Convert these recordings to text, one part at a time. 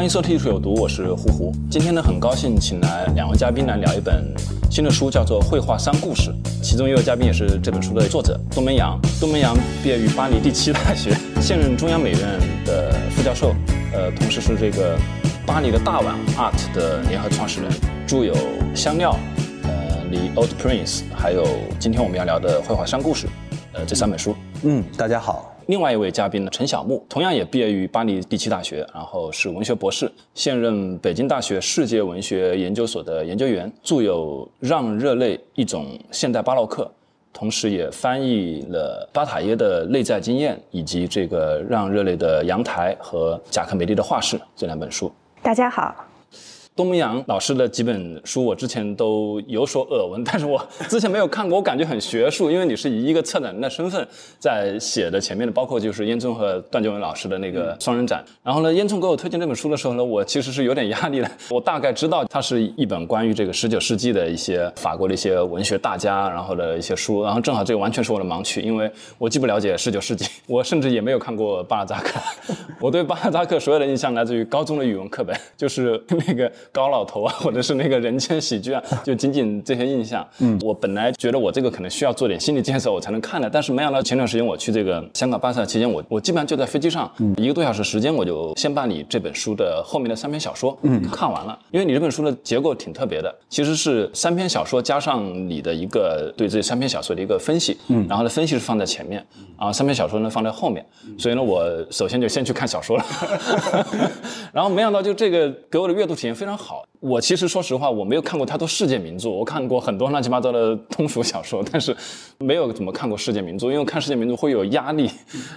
欢迎收听《艺术有毒》，我是胡胡。今天呢，很高兴请来两位嘉宾来聊一本新的书，叫做《绘画三故事》。其中一位嘉宾也是这本书的作者东门洋。东门洋毕业于巴黎第七大学，现任中央美院的副教授，呃，同时是这个巴黎的大碗 Art 的联合创始人，著有《香料》、呃，《The Old Prince》，还有今天我们要聊的《绘画三故事》，呃，这三本书。嗯，大家好。另外一位嘉宾呢，陈小木，同样也毕业于巴黎第七大学，然后是文学博士，现任北京大学世界文学研究所的研究员，著有《让热泪：一种现代巴洛克》，同时也翻译了巴塔耶的《内在经验》以及这个《让热泪的阳台》和《贾克梅利的画室》这两本书。大家好。东门洋老师的几本书，我之前都有所耳闻，但是我之前没有看过，我感觉很学术，因为你是以一个策展人的身份在写的前面的，包括就是燕聪和段建文老师的那个双人展。然后呢，燕聪给我推荐这本书的时候呢，我其实是有点压力的。我大概知道它是一本关于这个十九世纪的一些法国的一些文学大家，然后的一些书。然后正好这个完全是我的盲区，因为我既不了解十九世纪，我甚至也没有看过巴尔扎克。我对巴尔扎克所有的印象来自于高中的语文课本，就是那个。高老头啊，或者是那个人间喜剧啊，就仅仅这些印象。嗯，我本来觉得我这个可能需要做点心理建设，我才能看的。但是没想到前段时间我去这个香港巴萨期间，我我基本上就在飞机上一个多小时时间，我就先把你这本书的后面的三篇小说嗯看完了。因为你这本书的结构挺特别的，其实是三篇小说加上你的一个对这三篇小说的一个分析。嗯，然后呢，分析是放在前面，啊，三篇小说呢放在后面。所以呢，我首先就先去看小说了，然后没想到就这个给我的阅读体验非常。好，我其实说实话，我没有看过太多世界名著，我看过很多乱七八糟的通俗小说，但是没有怎么看过世界名著，因为看世界名著会有压力。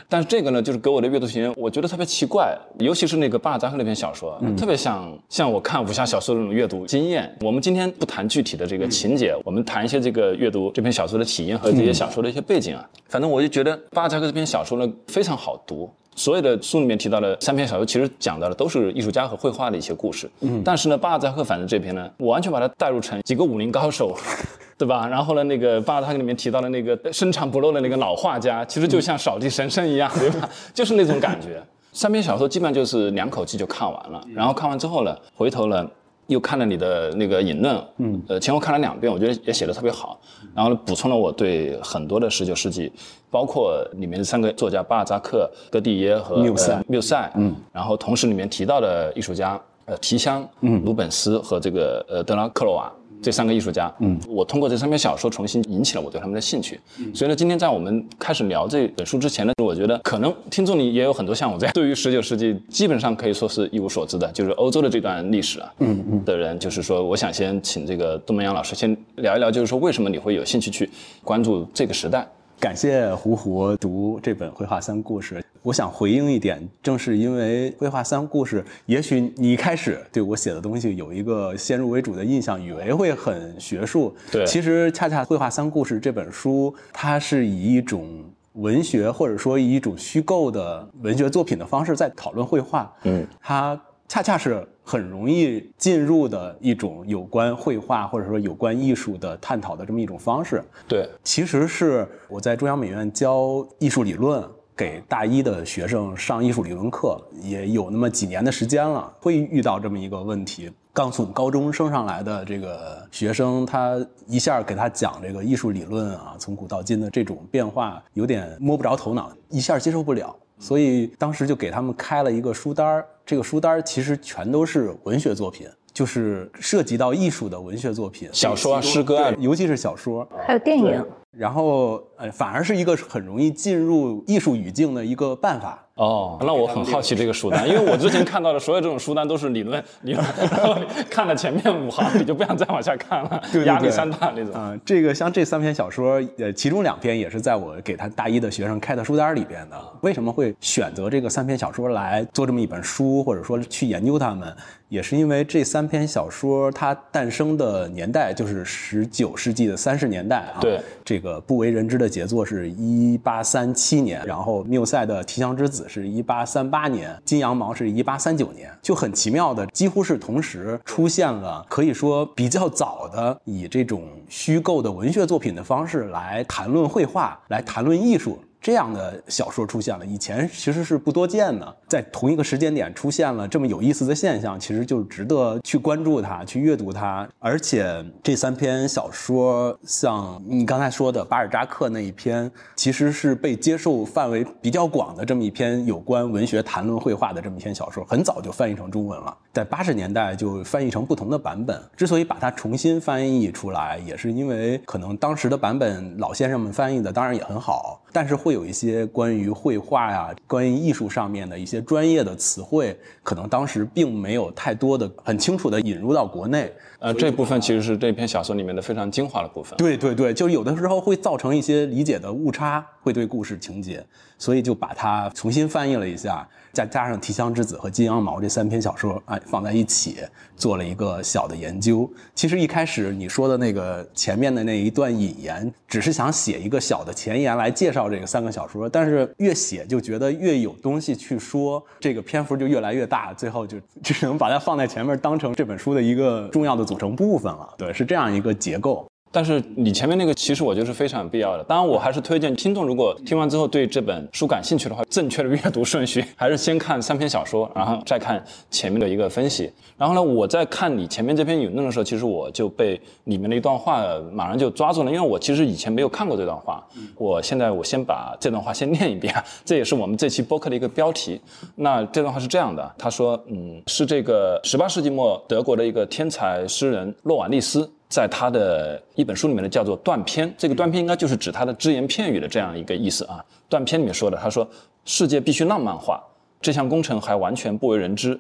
但是这个呢，就是给我的阅读体验，我觉得特别奇怪，尤其是那个巴尔扎克那篇小说，特别像像我看武侠小说的那种阅读经验。我们今天不谈具体的这个情节，我们谈一些这个阅读这篇小说的体验和这些小说的一些背景啊。反正我就觉得巴尔扎克这篇小说呢非常好读。所有的书里面提到的三篇小说，其实讲到的都是艺术家和绘画的一些故事。嗯，但是呢，巴尔扎克反正这篇呢，我完全把它带入成几个武林高手，对吧？然后呢，那个巴尔扎克里面提到的那个深藏不露的那个老画家，其实就像扫地神僧一样，对吧？就是那种感觉。三篇小说基本上就是两口气就看完了，然后看完之后呢，回头呢。又看了你的那个引论，嗯，呃，前后看了两遍，我觉得也写的特别好，然后补充了我对很多的十九世纪，包括里面的三个作家巴尔扎克、戈蒂耶和缪塞，缪塞，嗯，然后同时里面提到的艺术家，呃，提香，嗯，鲁本斯和这个呃德拉克罗瓦。这三个艺术家，嗯，我通过这三篇小说重新引起了我对他们的兴趣。所以呢，今天在我们开始聊这本书之前呢，我觉得可能听众里也有很多像我这样，对于十九世纪基本上可以说是一无所知的，就是欧洲的这段历史啊，嗯嗯的人，就是说，我想先请这个杜门阳老师先聊一聊，就是说为什么你会有兴趣去关注这个时代。感谢胡胡读这本《绘画三故事》，我想回应一点，正是因为《绘画三故事》，也许你一开始对我写的东西有一个先入为主的印象，以为会很学术。对，其实恰恰《绘画三故事》这本书，它是以一种文学或者说以一种虚构的文学作品的方式在讨论绘画。嗯，它恰恰是。很容易进入的一种有关绘画或者说有关艺术的探讨的这么一种方式。对，其实是我在中央美院教艺术理论，给大一的学生上艺术理论课，也有那么几年的时间了，会遇到这么一个问题：刚从高中升上来的这个学生，他一下给他讲这个艺术理论啊，从古到今的这种变化，有点摸不着头脑，一下接受不了。所以当时就给他们开了一个书单，这个书单其实全都是文学作品，就是涉及到艺术的文学作品，小说啊、诗歌啊，尤其是小说，还有电影。然后，呃，反而是一个很容易进入艺术语境的一个办法。哦，那我很好奇这个书单，因为我之前看到的所有这种书单都是理论理论，然 后看了前面五行你就不想再往下看了，压力山大那种。啊、这个像这三篇小说，呃，其中两篇也是在我给他大一的学生开的书单里边的。为什么会选择这个三篇小说来做这么一本书，或者说去研究它们？也是因为这三篇小说它诞生的年代就是十九世纪的三十年代啊。对，这个不为人知的杰作是一八三七年，然后缪塞的《提香之子》是一八三八年，金羊毛是一八三九年，就很奇妙的，几乎是同时出现了，可以说比较早的以这种虚构的文学作品的方式来谈论绘画，来谈论艺术。这样的小说出现了，以前其实是不多见的。在同一个时间点出现了这么有意思的现象，其实就值得去关注它，去阅读它。而且这三篇小说，像你刚才说的巴尔扎克那一篇，其实是被接受范围比较广的这么一篇有关文学谈论绘画的这么一篇小说，很早就翻译成中文了，在八十年代就翻译成不同的版本。之所以把它重新翻译出来，也是因为可能当时的版本老先生们翻译的当然也很好，但是会有一些关于绘画呀、关于艺术上面的一些专业的词汇，可能当时并没有太多的很清楚的引入到国内。呃，这部分其实是这篇小说里面的非常精华的部分。对对对，就是有的时候会造成一些理解的误差，会对故事情节，所以就把它重新翻译了一下，再加上《提香之子》和《金羊毛》这三篇小说，哎，放在一起做了一个小的研究。其实一开始你说的那个前面的那一段引言，只是想写一个小的前言来介绍这个三个小说，但是越写就觉得越有东西去说，这个篇幅就越来越大，最后就只能把它放在前面，当成这本书的一个重要的组成部分了。对，是这样一个结构。但是你前面那个其实我觉得是非常有必要的。当然，我还是推荐听众如果听完之后对这本书感兴趣的话，正确的阅读顺序 还是先看三篇小说，然后再看前面的一个分析。然后呢，我在看你前面这篇引论的时候，其实我就被里面的一段话马上就抓住了，因为我其实以前没有看过这段话。我现在我先把这段话先念一遍，这也是我们这期播客的一个标题。那这段话是这样的，他说，嗯，是这个十八世纪末德国的一个天才诗人洛瓦利斯。在他的一本书里面呢，叫做断篇。这个断篇应该就是指他的只言片语的这样一个意思啊。断篇里面说的，他说：“世界必须浪漫化，这项工程还完全不为人知。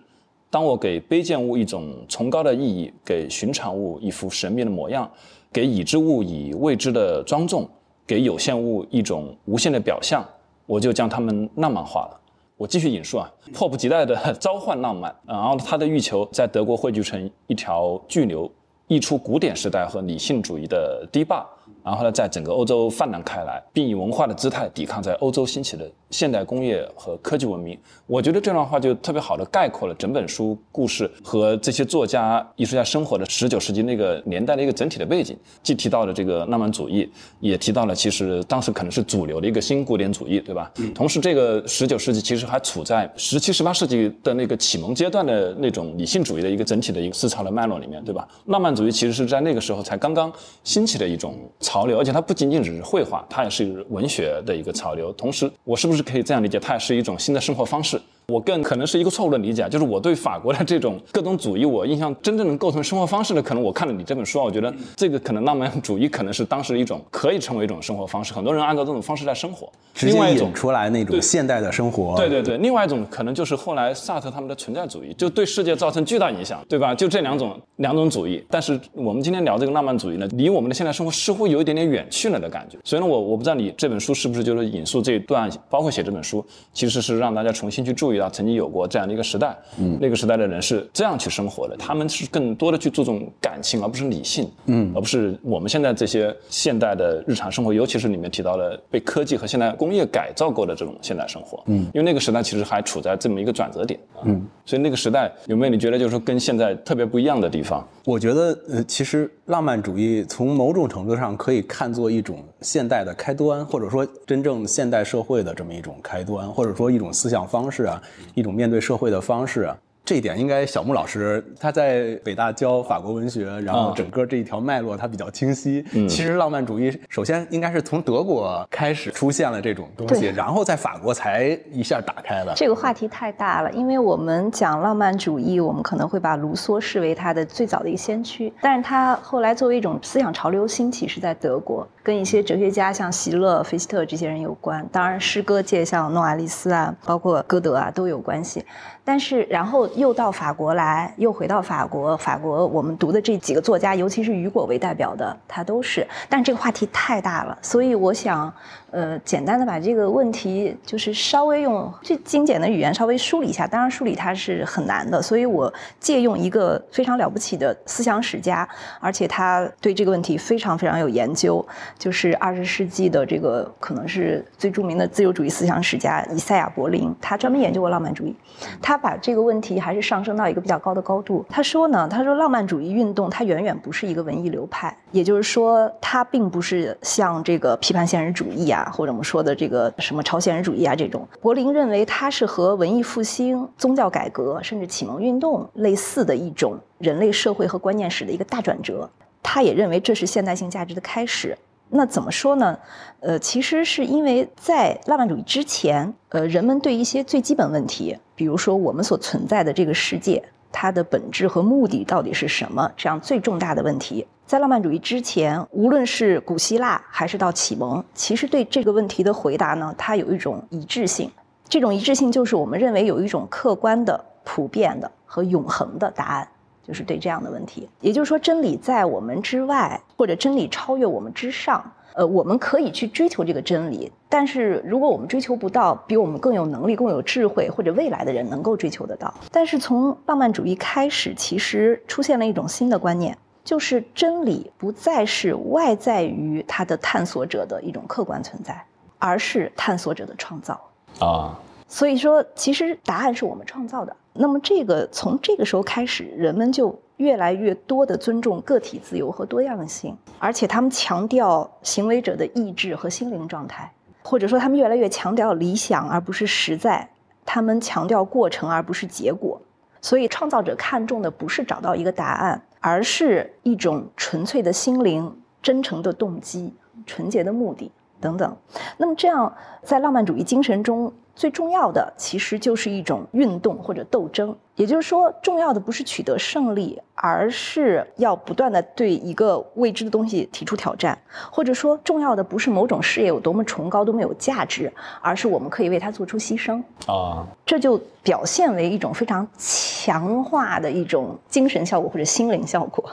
当我给卑贱物一种崇高的意义，给寻常物一副神秘的模样，给已知物以未知的庄重，给有限物一种无限的表象，我就将它们浪漫化了。”我继续引述啊，迫不及待地 召唤浪漫，然后他的欲求在德国汇聚成一条巨流。溢出古典时代和理性主义的堤坝，然后呢，在整个欧洲泛滥开来，并以文化的姿态抵抗在欧洲兴起的现代工业和科技文明。我觉得这段话就特别好的概括了整本书故事和这些作家、艺术家生活的十九世纪那个年代的一个整体的背景。既提到了这个浪漫主义，也提到了其实当时可能是主流的一个新古典主义，对吧？同时，这个十九世纪其实还处在十七、十八世纪的那个启蒙阶段的那种理性主义的一个整体的一个思潮的脉络里面，对吧？浪漫主义其实是在那个时候才刚刚兴起的一种潮流，而且它不仅仅只是绘画，它也是文学的一个潮流。同时，我是不是可以这样理解，它也是一种新的生活方式？我更可能是一个错误的理解，就是我对法国的这种各种主义，我印象真正能构成生活方式的，可能我看了你这本书啊，我觉得这个可能浪漫主义可能是当时一种可以成为一种生活方式，很多人按照这种方式在生活。另外一种出来那种现代的生活。对对对，另外一种可能就是后来萨特他们的存在主义，就对世界造成巨大影响，对吧？就这两种两种主义。但是我们今天聊这个浪漫主义呢，离我们的现代生活似乎有一点点远去了的感觉。所以呢，我我不知道你这本书是不是就是引述这一段，包括写这本书，其实是让大家重新去注意到曾经有过这样的一个时代，嗯，那个时代的人是这样去生活的，他们是更多的去注重感情，而不是理性，嗯，而不是我们现在这些现代的日常生活，尤其是里面提到了被科技和现代工业改造过的这种现代生活，嗯，因为那个时代其实还处在这么一个转折点，嗯，所以那个时代有没有你觉得就是说跟现在特别不一样的地方？我觉得，呃，其实浪漫主义从某种程度上可以看作一种现代的开端，或者说真正现代社会的这么一种开端，或者说一种思想方式啊，一种面对社会的方式啊。这一点应该小木老师他在北大教法国文学，然后整个这一条脉络他比较清晰。其实浪漫主义首先应该是从德国开始出现了这种东西，然后在法国才一下打开的。这个话题太大了，因为我们讲浪漫主义，我们可能会把卢梭视为他的最早的一个先驱，但是他后来作为一种思想潮流兴起是在德国，跟一些哲学家像席勒、菲斯特这些人有关。当然，诗歌界像诺瓦利斯啊，包括歌德啊都有关系。但是，然后又到法国来，又回到法国。法国我们读的这几个作家，尤其是雨果为代表的，他都是。但这个话题太大了，所以我想，呃，简单的把这个问题，就是稍微用最精简的语言稍微梳理一下。当然，梳理它是很难的，所以我借用一个非常了不起的思想史家，而且他对这个问题非常非常有研究，就是二十世纪的这个可能是最著名的自由主义思想史家以赛亚·柏林，他专门研究过浪漫主义，他。他把这个问题还是上升到一个比较高的高度。他说呢，他说浪漫主义运动它远远不是一个文艺流派，也就是说，它并不是像这个批判现实主义啊，或者我们说的这个什么超现实主义啊这种。柏林认为它是和文艺复兴、宗教改革甚至启蒙运动类似的一种人类社会和观念史的一个大转折。他也认为这是现代性价值的开始。那怎么说呢？呃，其实是因为在浪漫主义之前，呃，人们对一些最基本问题，比如说我们所存在的这个世界，它的本质和目的到底是什么，这样最重大的问题，在浪漫主义之前，无论是古希腊还是到启蒙，其实对这个问题的回答呢，它有一种一致性。这种一致性就是我们认为有一种客观的、普遍的和永恒的答案。就是对这样的问题，也就是说，真理在我们之外，或者真理超越我们之上。呃，我们可以去追求这个真理，但是如果我们追求不到，比我们更有能力、更有智慧或者未来的人能够追求得到。但是从浪漫主义开始，其实出现了一种新的观念，就是真理不再是外在于它的探索者的一种客观存在，而是探索者的创造啊。所以说，其实答案是我们创造的。那么，这个从这个时候开始，人们就越来越多的尊重个体自由和多样性，而且他们强调行为者的意志和心灵状态，或者说他们越来越强调理想而不是实在，他们强调过程而不是结果。所以，创造者看重的不是找到一个答案，而是一种纯粹的心灵、真诚的动机、纯洁的目的等等。那么，这样在浪漫主义精神中。最重要的其实就是一种运动或者斗争，也就是说，重要的不是取得胜利，而是要不断的对一个未知的东西提出挑战，或者说，重要的不是某种事业有多么崇高、多么有价值，而是我们可以为它做出牺牲啊。这就表现为一种非常强化的一种精神效果或者心灵效果。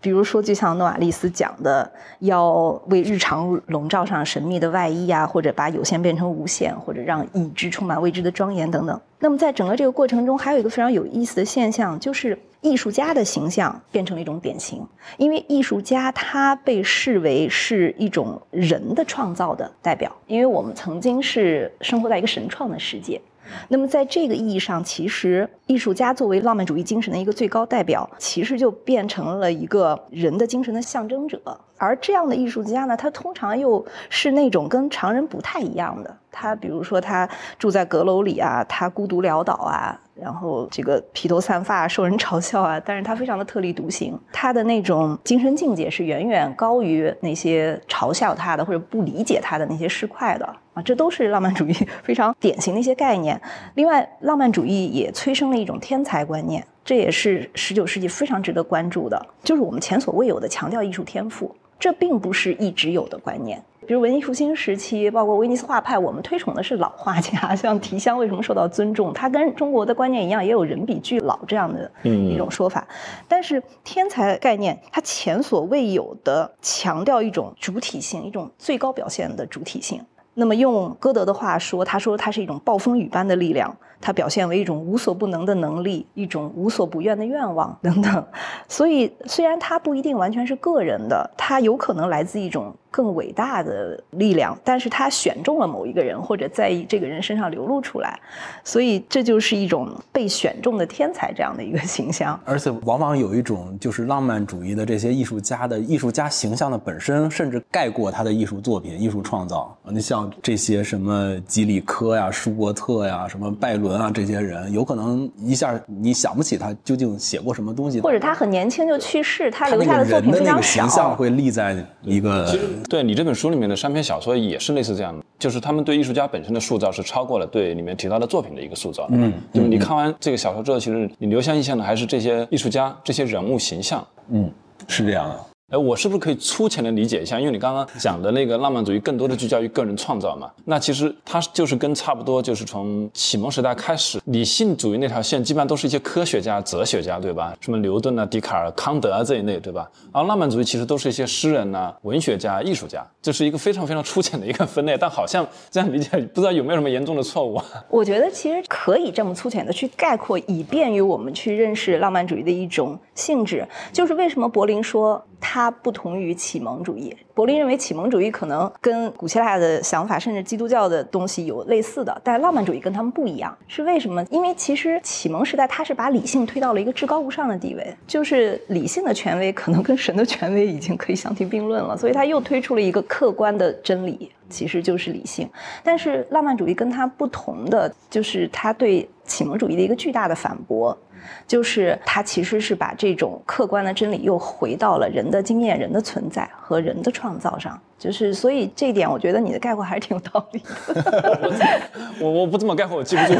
比如说，就像诺瓦利斯讲的，要为日常笼罩上神秘的外衣啊，或者把有限变成无限，或者让已知。充满未知的庄严等等。那么，在整个这个过程中，还有一个非常有意思的现象，就是艺术家的形象变成了一种典型。因为艺术家他被视为是一种人的创造的代表，因为我们曾经是生活在一个神创的世界。那么，在这个意义上，其实艺术家作为浪漫主义精神的一个最高代表，其实就变成了一个人的精神的象征者。而这样的艺术家呢，他通常又是那种跟常人不太一样的。他比如说，他住在阁楼里啊，他孤独潦倒啊。然后这个披头散发，受人嘲笑啊！但是他非常的特立独行，他的那种精神境界是远远高于那些嘲笑他的或者不理解他的那些市侩的啊！这都是浪漫主义非常典型的一些概念。另外，浪漫主义也催生了一种天才观念，这也是十九世纪非常值得关注的，就是我们前所未有的强调艺术天赋。这并不是一直有的观念。比如文艺复兴时期，包括威尼斯画派，我们推崇的是老画家，像提香为什么受到尊重？他跟中国的观念一样，也有人比俱老这样的一种说法。但是天才概念，它前所未有的强调一种主体性，一种最高表现的主体性。那么用歌德的话说，他说它是一种暴风雨般的力量，它表现为一种无所不能的能力，一种无所不愿的愿望 等等。所以虽然它不一定完全是个人的，它有可能来自一种更伟大的力量，但是他选中了某一个人，或者在这个人身上流露出来，所以这就是一种被选中的天才这样的一个形象。而且往往有一种就是浪漫主义的这些艺术家的艺术家形象的本身，甚至盖过他的艺术作品、艺术创造。你像这些什么吉里科呀、舒伯特呀、什么拜伦啊这些人，有可能一下你想不起他究竟写过什么东西，或者他很年轻就去世，他他留下的作品非常少个形象。会立在一个对你这本书里面的三篇小说也是类似这样的，就是他们对艺术家本身的塑造是超过了对里面提到的作品的一个塑造。嗯，就是你看完这个小说之后，其实你留下印象的还是这些艺术家、这些人物形象。嗯，是这样的。哎，我是不是可以粗浅的理解一下？因为你刚刚讲的那个浪漫主义更多的聚焦于个人创造嘛，那其实它就是跟差不多，就是从启蒙时代开始，理性主义那条线基本上都是一些科学家、哲学家，对吧？什么牛顿啊、笛卡尔、康德啊这一类，对吧？而浪漫主义其实都是一些诗人呐、文学家、艺术家，这是一个非常非常粗浅的一个分类，但好像这样理解，不知道有没有什么严重的错误？我觉得其实可以这么粗浅的去概括，以便于我们去认识浪漫主义的一种性质。就是为什么柏林说他它不同于启蒙主义？柏林认为启蒙主义可能跟古希腊的想法，甚至基督教的东西有类似的，但浪漫主义跟他们不一样。是为什么？因为其实启蒙时代它是把理性推到了一个至高无上的地位，就是理性的权威可能跟神的权威已经可以相提并论了，所以他又推出了一个客观的真理。其实就是理性，但是浪漫主义跟他不同的，就是他对启蒙主义的一个巨大的反驳，就是它其实是把这种客观的真理又回到了人的经验、人的存在和人的创造上。就是所以这一点，我觉得你的概括还是挺有道理的。我我不这么概括，我记不住。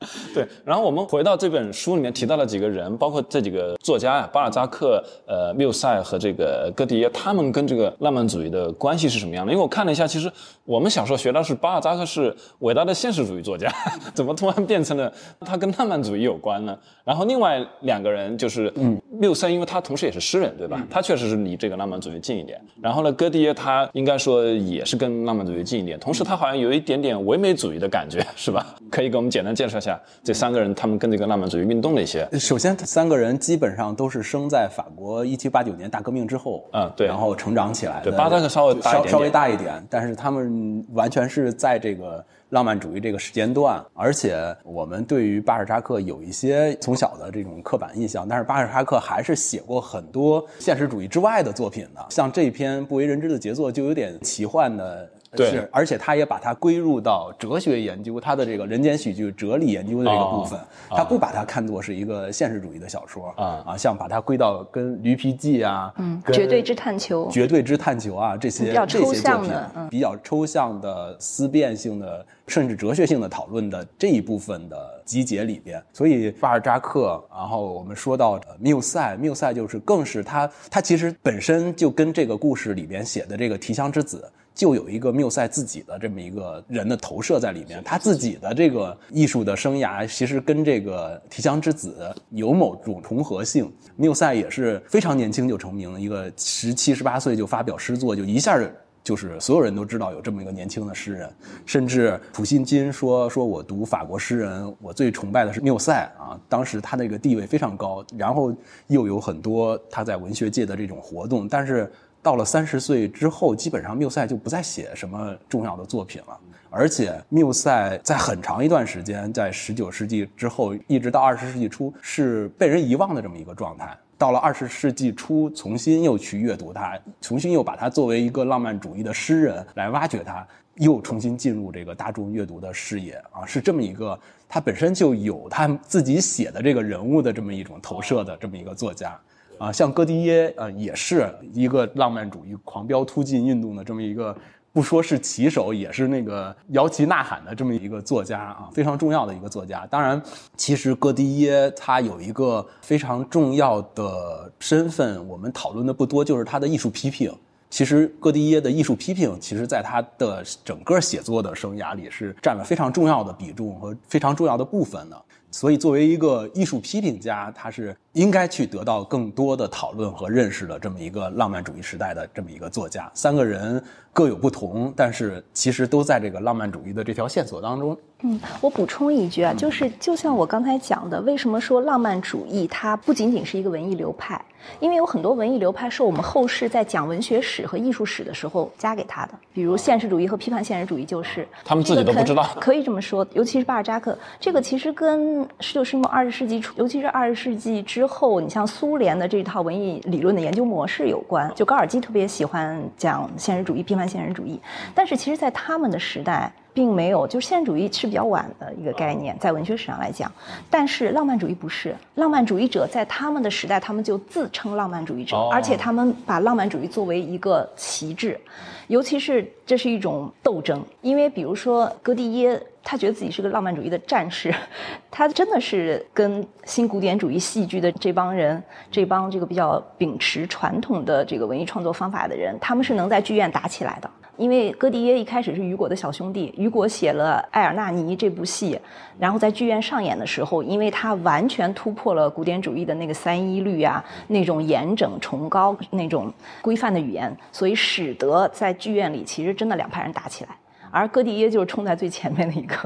对，然后我们回到这本书里面提到了几个人，包括这几个作家呀，巴尔扎克、呃缪塞和这个戈迪耶，他们跟这个浪漫主义的关系是什么样的？因为我看了一下，其实我们小时候学到是巴尔扎克是伟大的现实主义作家，怎么突然变成了他跟浪漫主义有关呢？然后另外两个人就是，嗯，缪塞，因为他同时也是诗人，对吧？他确实是离这个浪漫主义近一点。然后呢，戈迪耶他应该说也是跟浪漫主义近一点，同时他好像有一点点唯美主义的感觉，是吧？可以给我们简单介绍一下这三个人他们跟这个浪漫主义运动的一些。首先，三个人基本上都是生在法国一七八九年大革命之后，嗯对然后成长起来的。对巴扎克稍微大一点点稍稍微大一点，但是他们完全是在这个浪漫主义这个时间段，而且我们对于巴尔扎克有一些从小的这种刻板印象，但是巴尔扎克还是写过很多现实主义之外的作品的，像这篇不为人知的杰作就有点奇幻的。对。是，而且他也把它归入到哲学研究，他的这个人间喜剧哲理研究的这个部分，哦他不把它看作是一个现实主义的小说啊啊，像把它归到跟《驴皮记》啊，嗯绝对之探求，绝对之探求啊这些比较抽这些作品象的嗯。比较抽象的思辨性的，甚至哲学性的讨论的这一部分的集结里边。所以巴尔扎克，然后我们说到缪塞，缪塞就是更是他他其实本身就跟这个故事里边写的这个提香之子。就有一个缪塞自己的这么一个人的投射在里面，他自己的这个艺术的生涯其实跟这个提香之子有某种重合性。缪塞也是非常年轻就成名，一个十七十八岁就发表诗作，就一下就是所有人都知道有这么一个年轻的诗人，甚至普信金说说我读法国诗人，我最崇拜的是缪塞啊，当时他那个地位非常高，然后又有很多他在文学界的这种活动，但是到了三十岁之后，基本上缪塞就不再写什么重要的作品了。而且缪塞在很长一段时间，在十九世纪之后，一直到二十世纪初，是被人遗忘的这么一个状态。到了二十世纪初，重新又去阅读他，重新又把他作为一个浪漫主义的诗人来挖掘他，又重新进入这个大众阅读的视野啊，是这么一个他本身就有他自己写的这个人物的这么一种投射的这么一个作家。啊，像戈迪耶，呃，也是一个浪漫主义狂飙突进运动的这么一个，不说是旗手，也是那个摇旗呐喊的这么一个作家啊，非常重要的一个作家。当然，其实戈迪耶他有一个非常重要的身份，我们讨论的不多，就是他的艺术批评。其实戈迪耶的艺术批评，其实在他的整个写作的生涯里是占了非常重要的比重和非常重要的部分的。所以，作为一个艺术批评家，他是应该去得到更多的讨论和认识的这么一个浪漫主义时代的这么一个作家。三个人各有不同，但是其实都在这个浪漫主义的这条线索当中。嗯，我补充一句啊，就是就像我刚才讲的，为什么说浪漫主义它不仅仅是一个文艺流派？因为有很多文艺流派是我们后世在讲文学史和艺术史的时候加给他的，比如现实主义和批判现实主义就是他们自己都不知道，可以这么说。尤其是巴尔扎克，这个其实跟十九世纪末二十世纪初，尤其是二十世纪之后，你像苏联的这套文艺理论的研究模式有关。就高尔基特别喜欢讲现实主义、批判现实主义，但是其实在他们的时代。并没有，就是现实主义是比较晚的一个概念，在文学史上来讲。但是浪漫主义不是，浪漫主义者在他们的时代，他们就自称浪漫主义者，而且他们把浪漫主义作为一个旗帜，尤其是这是一种斗争。因为比如说戈蒂耶，他觉得自己是个浪漫主义的战士，他真的是跟新古典主义戏剧的这帮人，这帮这个比较秉持传统的这个文艺创作方法的人，他们是能在剧院打起来的。因为戈迪耶一开始是雨果的小兄弟，雨果写了《埃尔纳尼》这部戏，然后在剧院上演的时候，因为他完全突破了古典主义的那个三一律啊，那种严整崇高、那种规范的语言，所以使得在剧院里其实真的两派人打起来，而戈蒂耶就是冲在最前面的一个。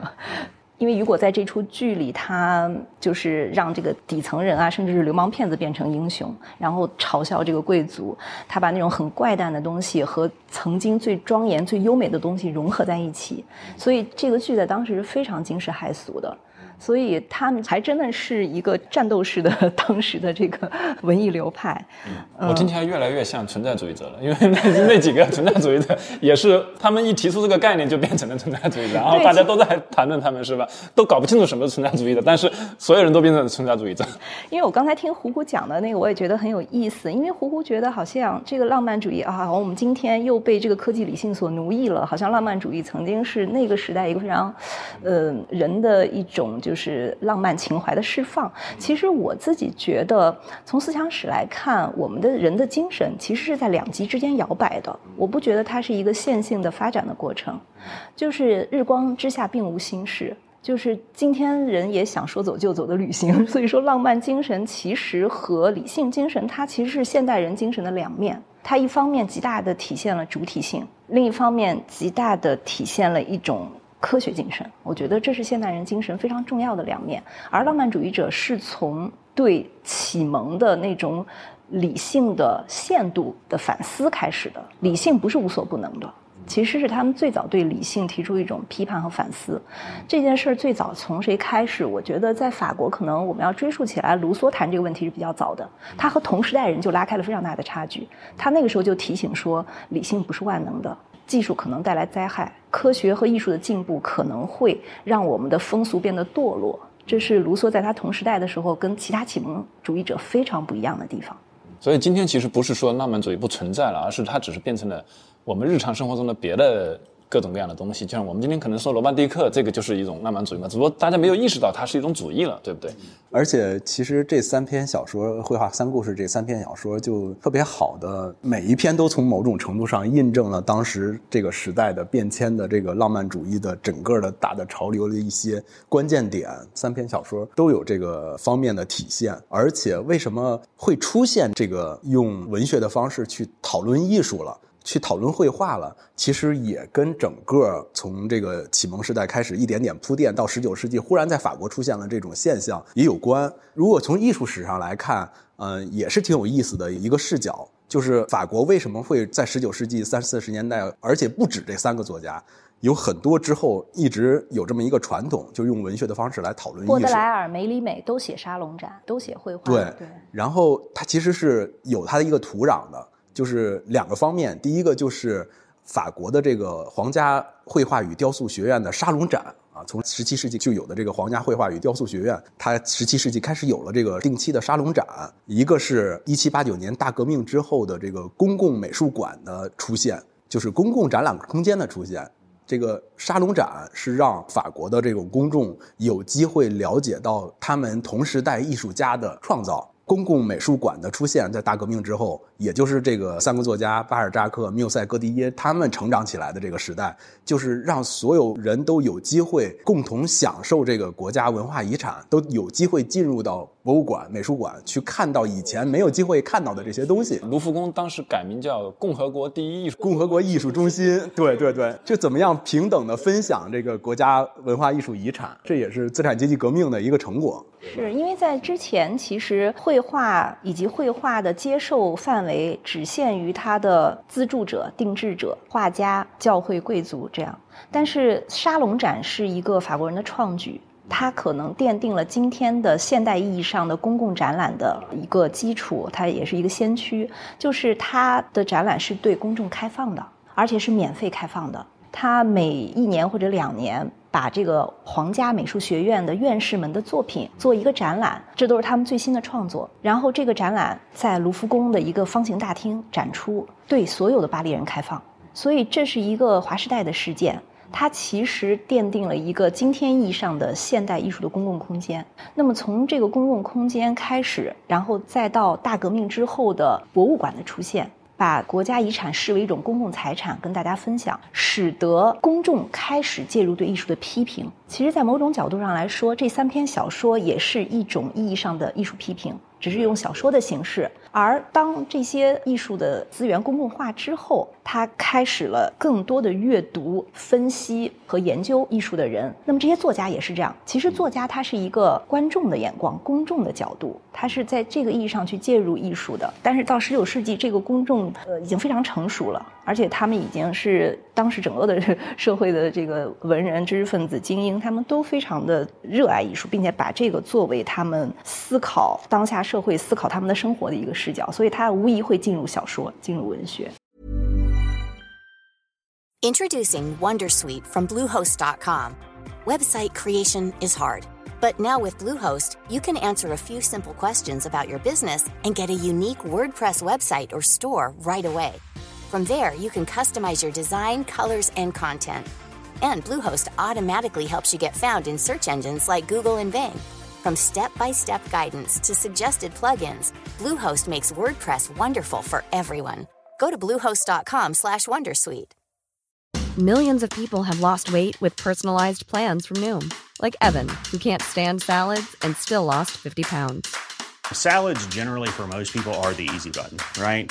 因为雨果在这出剧里，他就是让这个底层人啊，甚至是流氓骗子变成英雄，然后嘲笑这个贵族，他把那种很怪诞的东西和曾经最庄严、最优美的东西融合在一起，所以这个剧在当时是非常惊世骇俗的。所以他们还真的是一个战斗式的 当时的这个文艺流派。嗯我听起来越来越像存在主义者了，因为那 那几个存在主义者也是他们一提出这个概念就变成了存在主义者，然后大家都在谈论他们是吧？都搞不清楚什么是存在主义的，但是所有人都变成了存在主义者。因为我刚才听胡胡讲的那个，我也觉得很有意思。因为胡胡觉得好像这个浪漫主义啊，我们今天又被这个科技理性所奴役了，好像浪漫主义曾经是那个时代一个非常，呃，人的一种。就是就是浪漫情怀的释放。其实我自己觉得，从思想史来看，我们的人的精神其实是在两极之间摇摆的。我不觉得它是一个线性的发展的过程。就是日光之下并无新事。就是今天人也想说走就走的旅行。所以说，浪漫精神其实和理性精神，它其实是现代人精神的两面。它一方面极大的体现了主体性，另一方面极大的体现了一种。科学精神，我觉得这是现代人精神非常重要的两面。而浪漫主义者是从对启蒙的那种理性的限度的反思开始的。理性不是无所不能的，其实是他们最早对理性提出一种批判和反思。这件事儿最早从谁开始？我觉得在法国，可能我们要追溯起来，卢梭谈这个问题是比较早的。他和同时代人就拉开了非常大的差距。他那个时候就提醒说，理性不是万能的。技术可能带来灾害，科学和艺术的进步可能会让我们的风俗变得堕落。这是卢梭在他同时代的时候跟其他启蒙主义者非常不一样的地方。所以今天其实不是说浪漫主义不存在了，而是它只是变成了我们日常生活中的别的。各种各样的东西，就像我们今天可能说罗曼蒂克，这个就是一种浪漫主义嘛，只不过大家没有意识到它是一种主义了，对不对？而且其实这三篇小说《绘画三故事》这三篇小说就特别好的，每一篇都从某种程度上印证了当时这个时代的变迁的这个浪漫主义的整个的大的潮流的一些关键点。三篇小说都有这个方面的体现。而且为什么会出现这个用文学的方式去讨论艺术了？去讨论绘画了，其实也跟整个从这个启蒙时代开始一点点铺垫到十九世纪，忽然在法国出现了这种现象也有关。如果从艺术史上来看，嗯，也是挺有意思的一个视角，就是法国为什么会在十九世纪三四十年代，而且不止这三个作家，有很多之后一直有这么一个传统，就用文学的方式来讨论艺术。波德莱尔、梅里美都写沙龙展，都写绘画。对对。然后它其实是有它的一个土壤的。就是两个方面，第一个就是法国的这个皇家绘画与雕塑学院的沙龙展啊，从十七世纪就有的这个皇家绘画与雕塑学院，它十七世纪开始有了这个定期的沙龙展。一个是一七八九年大革命之后的这个公共美术馆的出现，就是公共展览空间的出现。这个沙龙展是让法国的这种公众有机会了解到他们同时代艺术家的创造。公共美术馆的出现，在大革命之后也就是这个三个作家巴尔扎克、缪塞、戈迪耶他们成长起来的这个时代，就是让所有人都有机会共同享受这个国家文化遗产，都有机会进入到博物馆、美术馆去看到以前没有机会看到的这些东西。卢浮宫当时改名叫共和国第一艺术共和国艺术中心，对对对，就怎么样平等的分享这个国家文化艺术遗产，这也是资产阶级革命的一个成果。是因为在之前，其实绘画以及绘画的接受范围只限于他的资助者、定制者、画家、教会、贵族这样。但是沙龙展是一个法国人的创举，它可能奠定了今天的现代意义上的公共展览的一个基础，它也是一个先驱。就是它的展览是对公众开放的，而且是免费开放的。它每一年或者两年。把这个皇家美术学院的院士们的作品做一个展览，这都是他们最新的创作。然后这个展览在卢浮宫的一个方形大厅展出，对所有的巴黎人开放。所以这是一个划时代的事件，它其实奠定了一个今天意义上的现代艺术的公共空间。那么从这个公共空间开始，然后再到大革命之后的博物馆的出现。把国家遗产视为一种公共财产，跟大家分享，使得公众开始介入对艺术的批评。其实，在某种角度上来说，这三篇小说也是一种意义上的艺术批评。只是用小说的形式，而当这些艺术的资源公共化之后，他开始了更多的阅读、分析和研究艺术的人。那么这些作家也是这样。其实作家他是一个观众的眼光、公众的角度，他是在这个意义上去介入艺术的。但是到十九世纪，这个公众呃已经非常成熟了，而且他们已经是当时整个的社会的这个文人、知识分子、精英，他们都非常的热爱艺术，并且把这个作为他们思考当下。社会思考他们的生活的一个视角，所以他无疑会进入小说，进入文学。Introducing WonderSuite from Bluehost.com. Website creation is hard, but now with Bluehost, you can answer a few simple questions about your business and get a unique WordPress website or store right away. From there, you can customize your design, colors, and content. And Bluehost automatically helps you get found in search engines like Google and Bing. From step-by-step guidance to suggested plugins, Bluehost makes WordPress wonderful for everyone. Go to bluehost.com/slash wondersuite. Millions of people have lost weight with personalized plans from Noom, like Evan, who can't stand salads and still lost 50 pounds. Salads generally for most people are the easy button, right?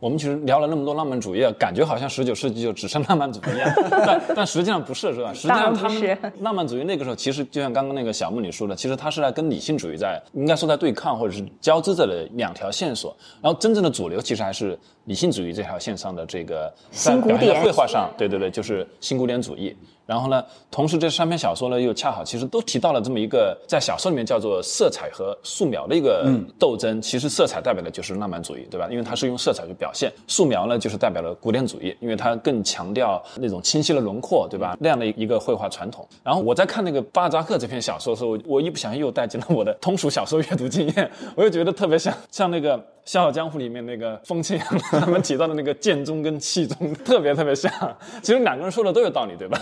我们其实聊了那么多浪漫主义，感觉好像十九世纪就只剩浪漫主义一样，但但实际上不是，是吧？实际上他们浪漫主义那个时候，其实就像刚刚那个小木你说的，其实它是在跟理性主义在应该说在对抗或者是交织着的两条线索。然后真正的主流其实还是理性主义这条线上的这个新古典绘画上，对对对，就是新古典主义。然后呢，同时这三篇小说呢，又恰好其实都提到了这么一个在小说里面叫做色彩和素描的一个斗争。其实色彩代表的就是浪漫主义，对吧？因为它是用色彩去表现；素描呢，就是代表了古典主义，因为它更强调那种清晰的轮廓，对吧？那样的一个绘画传统。然后我在看那个巴扎克这篇小说的时候，我一不小心又带进了我的通俗小说阅读经验，我又觉得特别像像那个。《笑傲江湖》里面那个风清扬他们提到的那个剑宗跟气宗特别特别像，其实两个人说的都有道理，对吧？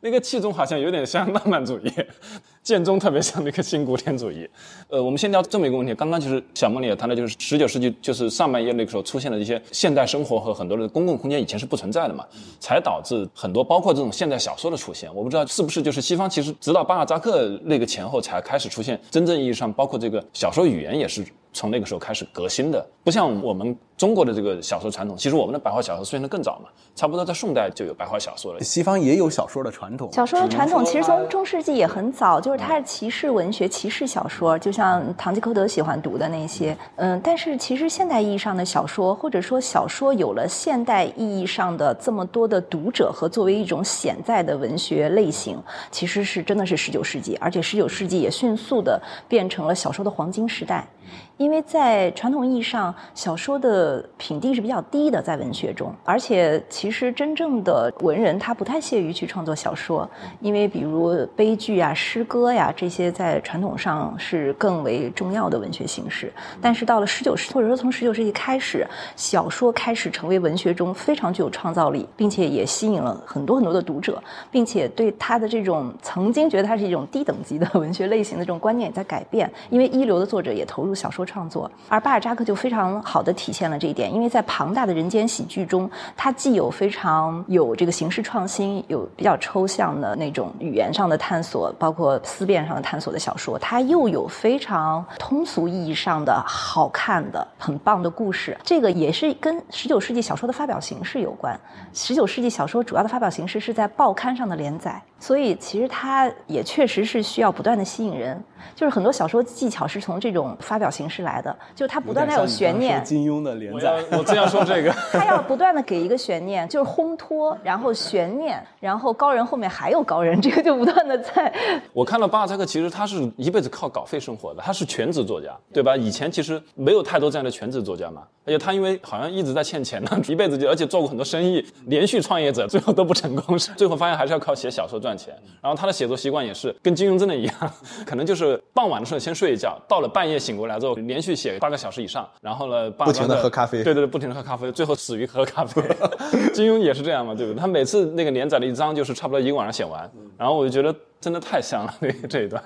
那个气宗好像有点像浪漫主义，剑中特别像那个新古典主义。呃，我们先聊这么一个问题，刚刚其实小梦也谈到，就是十九世纪就是上半叶那个时候出现的一些现代生活和很多的公共空间以前是不存在的嘛，才导致很多包括这种现代小说的出现。我不知道是不是就是西方其实直到巴尔扎克那个前后才开始出现真正意义上包括这个小说语言也是。从那个时候开始革新的，不像我们中国的这个小说传统。其实我们的白话小说出现的更早嘛，差不多在宋代就有白话小说了。西方也有小说的传统，小说的传统其实从中世纪也很早，就就是它是骑士文学、骑士小说，就像唐吉诃德喜欢读的那些。嗯，但是其实现代意义上的小说，或者说小说有了现代意义上的这么多的读者和作为一种潜在的文学类型，其实是真的是十九世纪，而且十九世纪也迅速的变成了小说的黄金时代。因因为在传统意义上，小说的品地是比较低的，在文学中，而且其实真正的文人他不太屑于去创作小说，因为比如悲剧啊、诗歌呀这些在传统上是更为重要的文学形式。但是到了十九世，或者说从十九世纪开始，小说开始成为文学中非常具有创造力，并且也吸引了很多很多的读者，并且对他的这种曾经觉得它是一种低等级的文学类型的这种观念也在改变，因为一流的作者也投入小说创作，而巴尔扎克就非常好的体现了这一点，因为在庞大的人间喜剧中，他既有非常有这个形式创新，有比较抽象的那种语言上的探索，包括思辨上的探索的小说，他又有非常通俗意义上的好看的、很棒的故事，这个也是跟十九世纪小说的发表形式有关。十九世纪小说主要的发表形式是在报刊上的连载，所以其实它也确实是需要不断的吸引人。就是很多小说技巧是从这种发表形式来的，就是它不断的有悬念。金庸的连载，我正要说这个。他要不断的给一个悬念，就是烘托，然后悬念，然后高人后面还有高人，这个就不断的在。我看到巴尔扎克，其实他是一辈子靠稿费生活的，他是全职作家，对吧？以前其实没有太多这样的全职作家嘛，而且他因为好像一直在欠钱呢，一辈子就而且做过很多生意，连续创业者最后都不成功，最后发现还是要靠写小说赚钱。然后他的写作习惯也是跟金庸真的一样，可能就是傍晚的时候先睡一觉，到了半夜醒过来之后，连续写八个小时以上，然后呢，不停的喝咖啡对对对，不停的喝咖啡，最后死于喝咖啡。金庸也是这样嘛，对不对？他每次那个连载的一章就是差不多一个晚上写完，然后我就觉得真的太香了，那个这一段。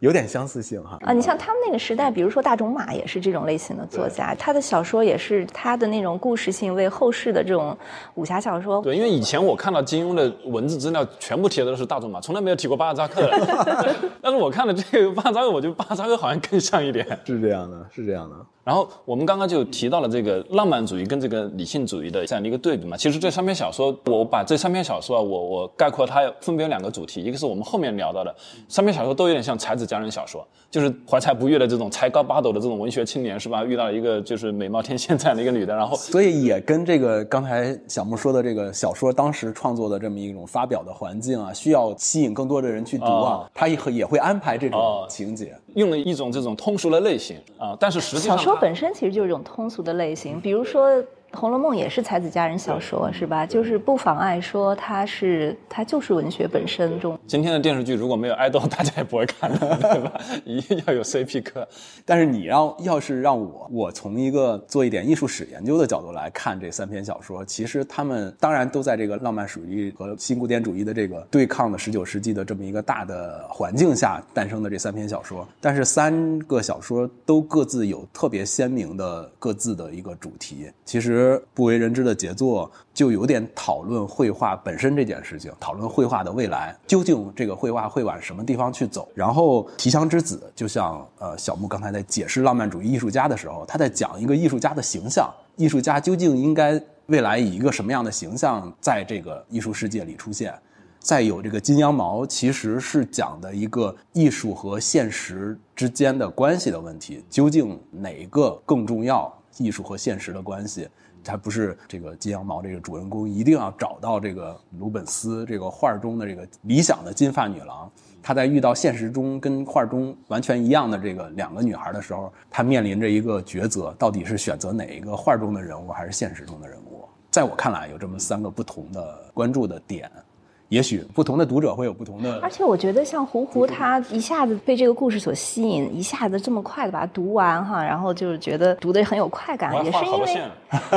有点相似性哈。啊，你像他们那个时代，比如说大仲马也是这种类型的作家，他的小说也是他的那种故事性，为后世的这种武侠小说。对，因为以前我看到金庸的文字资料，全部提的都是大仲马，从来没有提过巴尔扎克的。但是我看了这个巴尔扎克，我觉得巴尔扎克好像更像一点。是这样的，是这样的。然后我们刚刚就提到了这个浪漫主义跟这个理性主义的这样的一个对比嘛。其实这三篇小说，我把这三篇小说啊，我我概括它分别有两个主题，一个是我们后面聊到的，三篇小说都有点像才子佳人小说，就是怀才不遇的这种才高八斗的这种文学青年是吧？遇到了一个就是美貌天仙这样的一个女的，然后 所以也跟这个刚才小木说的这个小说当时创作的这么一种发表的环境啊，需要吸引更多的人去读啊哦，他也也会安排这种哦情节。用了一种这种通俗的类型啊，但是实际上它本身其实就是一种通俗的类型，比如说《红楼梦》也是才子佳人小说，是吧？就是不妨碍说它是它就是文学本身中。今天的电视剧如果没有爱豆，大家也不会看的，对吧？一定要有 CP 课。但是你让要是让我，我从一个做一点艺术史研究的角度来看这三篇小说，其实他们当然都在这个浪漫主义和新古典主义的这个对抗的十九世纪的这么一个大的环境下诞生的这三篇小说，但是三个小说都各自有特别鲜明的各自的一个主题。其实不为人知的杰作就有点讨论绘画本身这件事情，讨论绘画的未来，究竟这个绘画会往什么地方去走？然后《提香之子》就像呃小木刚才在解释浪漫主义艺术家的时候，他在讲一个艺术家的形象，艺术家究竟应该未来以一个什么样的形象在这个艺术世界里出现？再有这个金羊毛，其实是讲的一个艺术和现实之间的关系的问题，究竟哪一个更重要？艺术和现实的关系，他不是这个金羊毛这个主人公一定要找到这个鲁本斯这个画中的这个理想的金发女郎，他在遇到现实中跟画中完全一样的这个两个女孩的时候，他面临着一个抉择，到底是选择哪一个画中的人物，还是现实中的人物？在我看来，有这么三个不同的关注的点。也许不同的读者会有不同的，而且我觉得像胡胡，他一下子被这个故事所吸引，一下子这么快的把它读完哈，然后就是觉得读的很有快感，也是因为。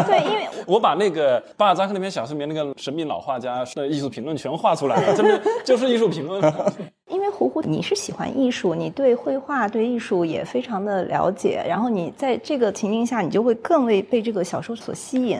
对，因为 我把那个巴尔扎克那篇小说里面那个神秘老画家的艺术评论全画出来了，真的就是艺术评论。因为胡胡你是喜欢艺术，你对绘画、对艺术也非常的了解，然后你在这个情境下，你就会更为被这个小说所吸引。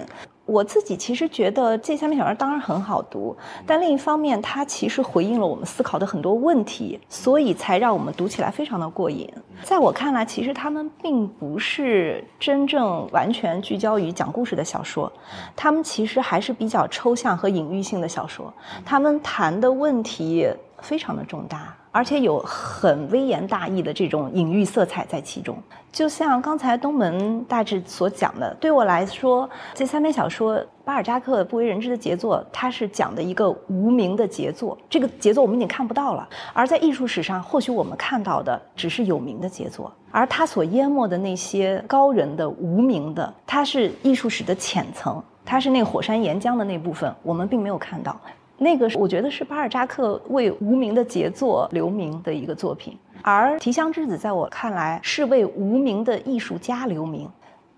我自己其实觉得这三篇小说当然很好读，但另一方面，它其实回应了我们思考的很多问题，所以才让我们读起来非常的过瘾。在我看来，其实他们并不是真正完全聚焦于讲故事的小说，他们其实还是比较抽象和隐喻性的小说，他们谈的问题非常的重大。而且有很微言大义的这种隐喻色彩在其中，就像刚才东门大致所讲的，对我来说，这三篇小说，巴尔扎克不为人知的杰作，它是讲的一个无名的杰作，这个杰作我们已经看不到了。而在艺术史上，或许我们看到的只是有名的杰作，而他所淹没的那些高人的无名的，它是艺术史的浅层，它是那个火山岩浆的那部分，我们并没有看到。那个我觉得是巴尔扎克为无名的杰作留名的一个作品，而《提香之子》在我看来是为无名的艺术家留名。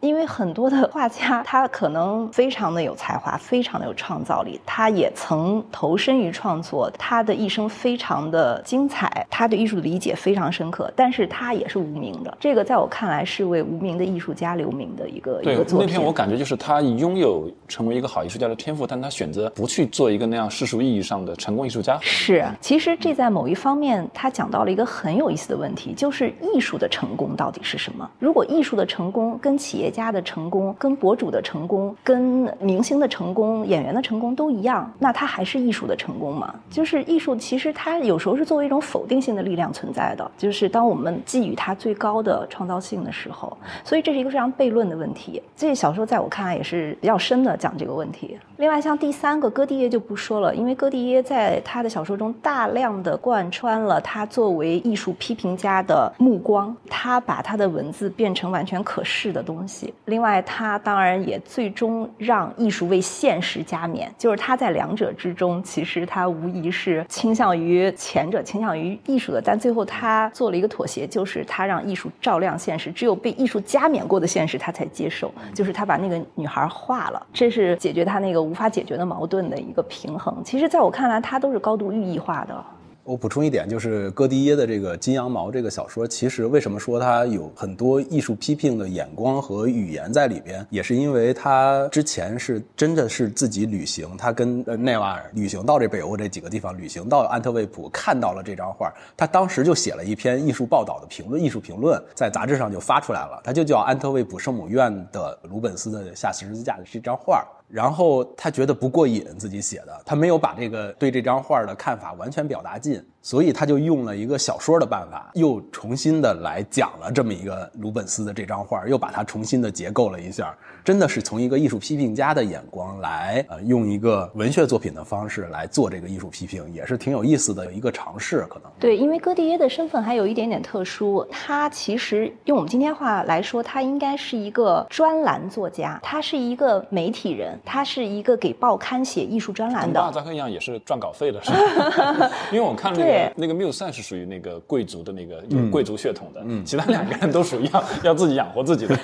因为很多的画家，他可能非常的有才华，非常的有创造力，他也曾投身于创作，他的一生非常的精彩，他对艺术的理解非常深刻，但是他也是无名的。这个在我看来是为无名的艺术家留名的一个一个作品。那篇我感觉就是他拥有成为一个好艺术家的天赋，但他选择不去做一个那样世俗意义上的成功艺术家。是，其实这在某一方面，他讲到了一个很有意思的问题，就是艺术的成功到底是什么？如果艺术的成功跟企业家的成功跟博主的成功、跟明星的成功、演员的成功都一样，那它还是艺术的成功吗？就是艺术，其实它有时候是作为一种否定性的力量存在的。就是当我们寄予它最高的创造性的时候，所以这是一个非常悖论的问题。这小说在我看来也是比较深的讲这个问题。另外，像第三个戈蒂耶就不说了，因为戈蒂耶在他的小说中大量的贯穿了他作为艺术批评家的目光，他把他的文字变成完全可视的东西。另外，他当然也最终让艺术为现实加冕，就是他在两者之中，其实他无疑是倾向于前者，倾向于艺术的。但最后他做了一个妥协，就是他让艺术照亮现实，只有被艺术加冕过的现实他才接受，就是他把那个女孩画了，这是解决他那个无法解决的矛盾的一个平衡。其实，在我看来，他都是高度寓意化的。我补充一点，就是戈迪耶的这个《金羊毛》这个小说，其实为什么说它有很多艺术批评的眼光和语言在里边，也是因为他之前是真的是自己旅行，他跟内瓦尔旅行到这北欧这几个地方，旅行到安特卫普，看到了这张画，他当时就写了一篇艺术报道的评论，艺术评论在杂志上就发出来了，他就叫《安特卫普圣母院的鲁本斯的下十字架的这张画》。然后他觉得不过瘾，自己写的，他没有把这个对这张画的看法完全表达尽，所以他就用了一个小说的办法，又重新的来讲了这么一个鲁本斯的这张画，又把它重新的结构了一下，真的是从一个艺术批评家的眼光来，呃，用一个文学作品的方式来做这个艺术批评，也是挺有意思的一个尝试，可能。对，因为戈蒂耶的身份还有一点点特殊，他其实用我们今天话来说，他应该是一个专栏作家，他是一个媒体人。他是一个给报刊写艺术专栏的，巴尔扎克一样也是赚稿费的，是吧？因为我看那个那个缪塞是属于那个贵族的那个有贵族血统的，嗯，其他两个人都属于要要自己养活自己的。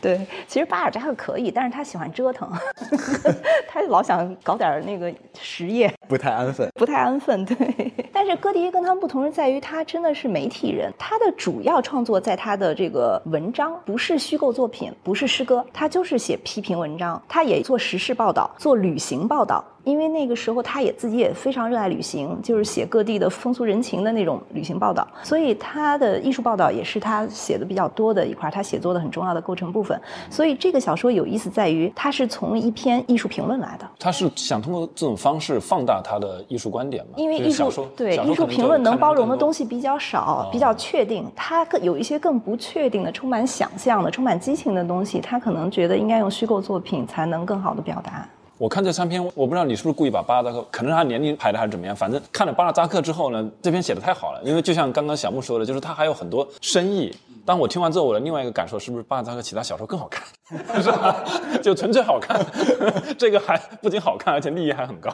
对，其实巴尔扎克可以，但是他喜欢折腾，他老想搞点那个实业，不太安分，不太安分。对，但是戈迪耶跟他们不同是在于，他真的是媒体人，他的主要创作在他的这个文章，不是虚构作品，不是诗歌，他就是写批评文章，他也做时事报道，做旅行报道。因为那个时候他也自己也非常热爱旅行，就是写各地的风俗人情的那种旅行报道，所以他的艺术报道也是他写的比较多的一块，他写作的很重要的构成部分。所以这个小说有意思在于，他是从一篇艺术评论来的。他是想通过这种方式放大他的艺术观点吗？因为艺术对艺术评论能包容的东西比较少，比较确定。他更有一些更不确定的、充满想象的、充满激情的东西，他可能觉得应该用虚构作品才能更好的表达。我看这三篇，我不知道你是不是故意把巴尔扎克，可能他年龄排的还是怎么样，反正看了巴尔扎克之后呢，这篇写的太好了。因为就像刚刚小木说的，就是他还有很多深意。当我听完之后，我的另外一个感受是不是巴尔扎克其他小说更好看，是吧？就纯粹好看，这个还不仅好看，而且利益还很高。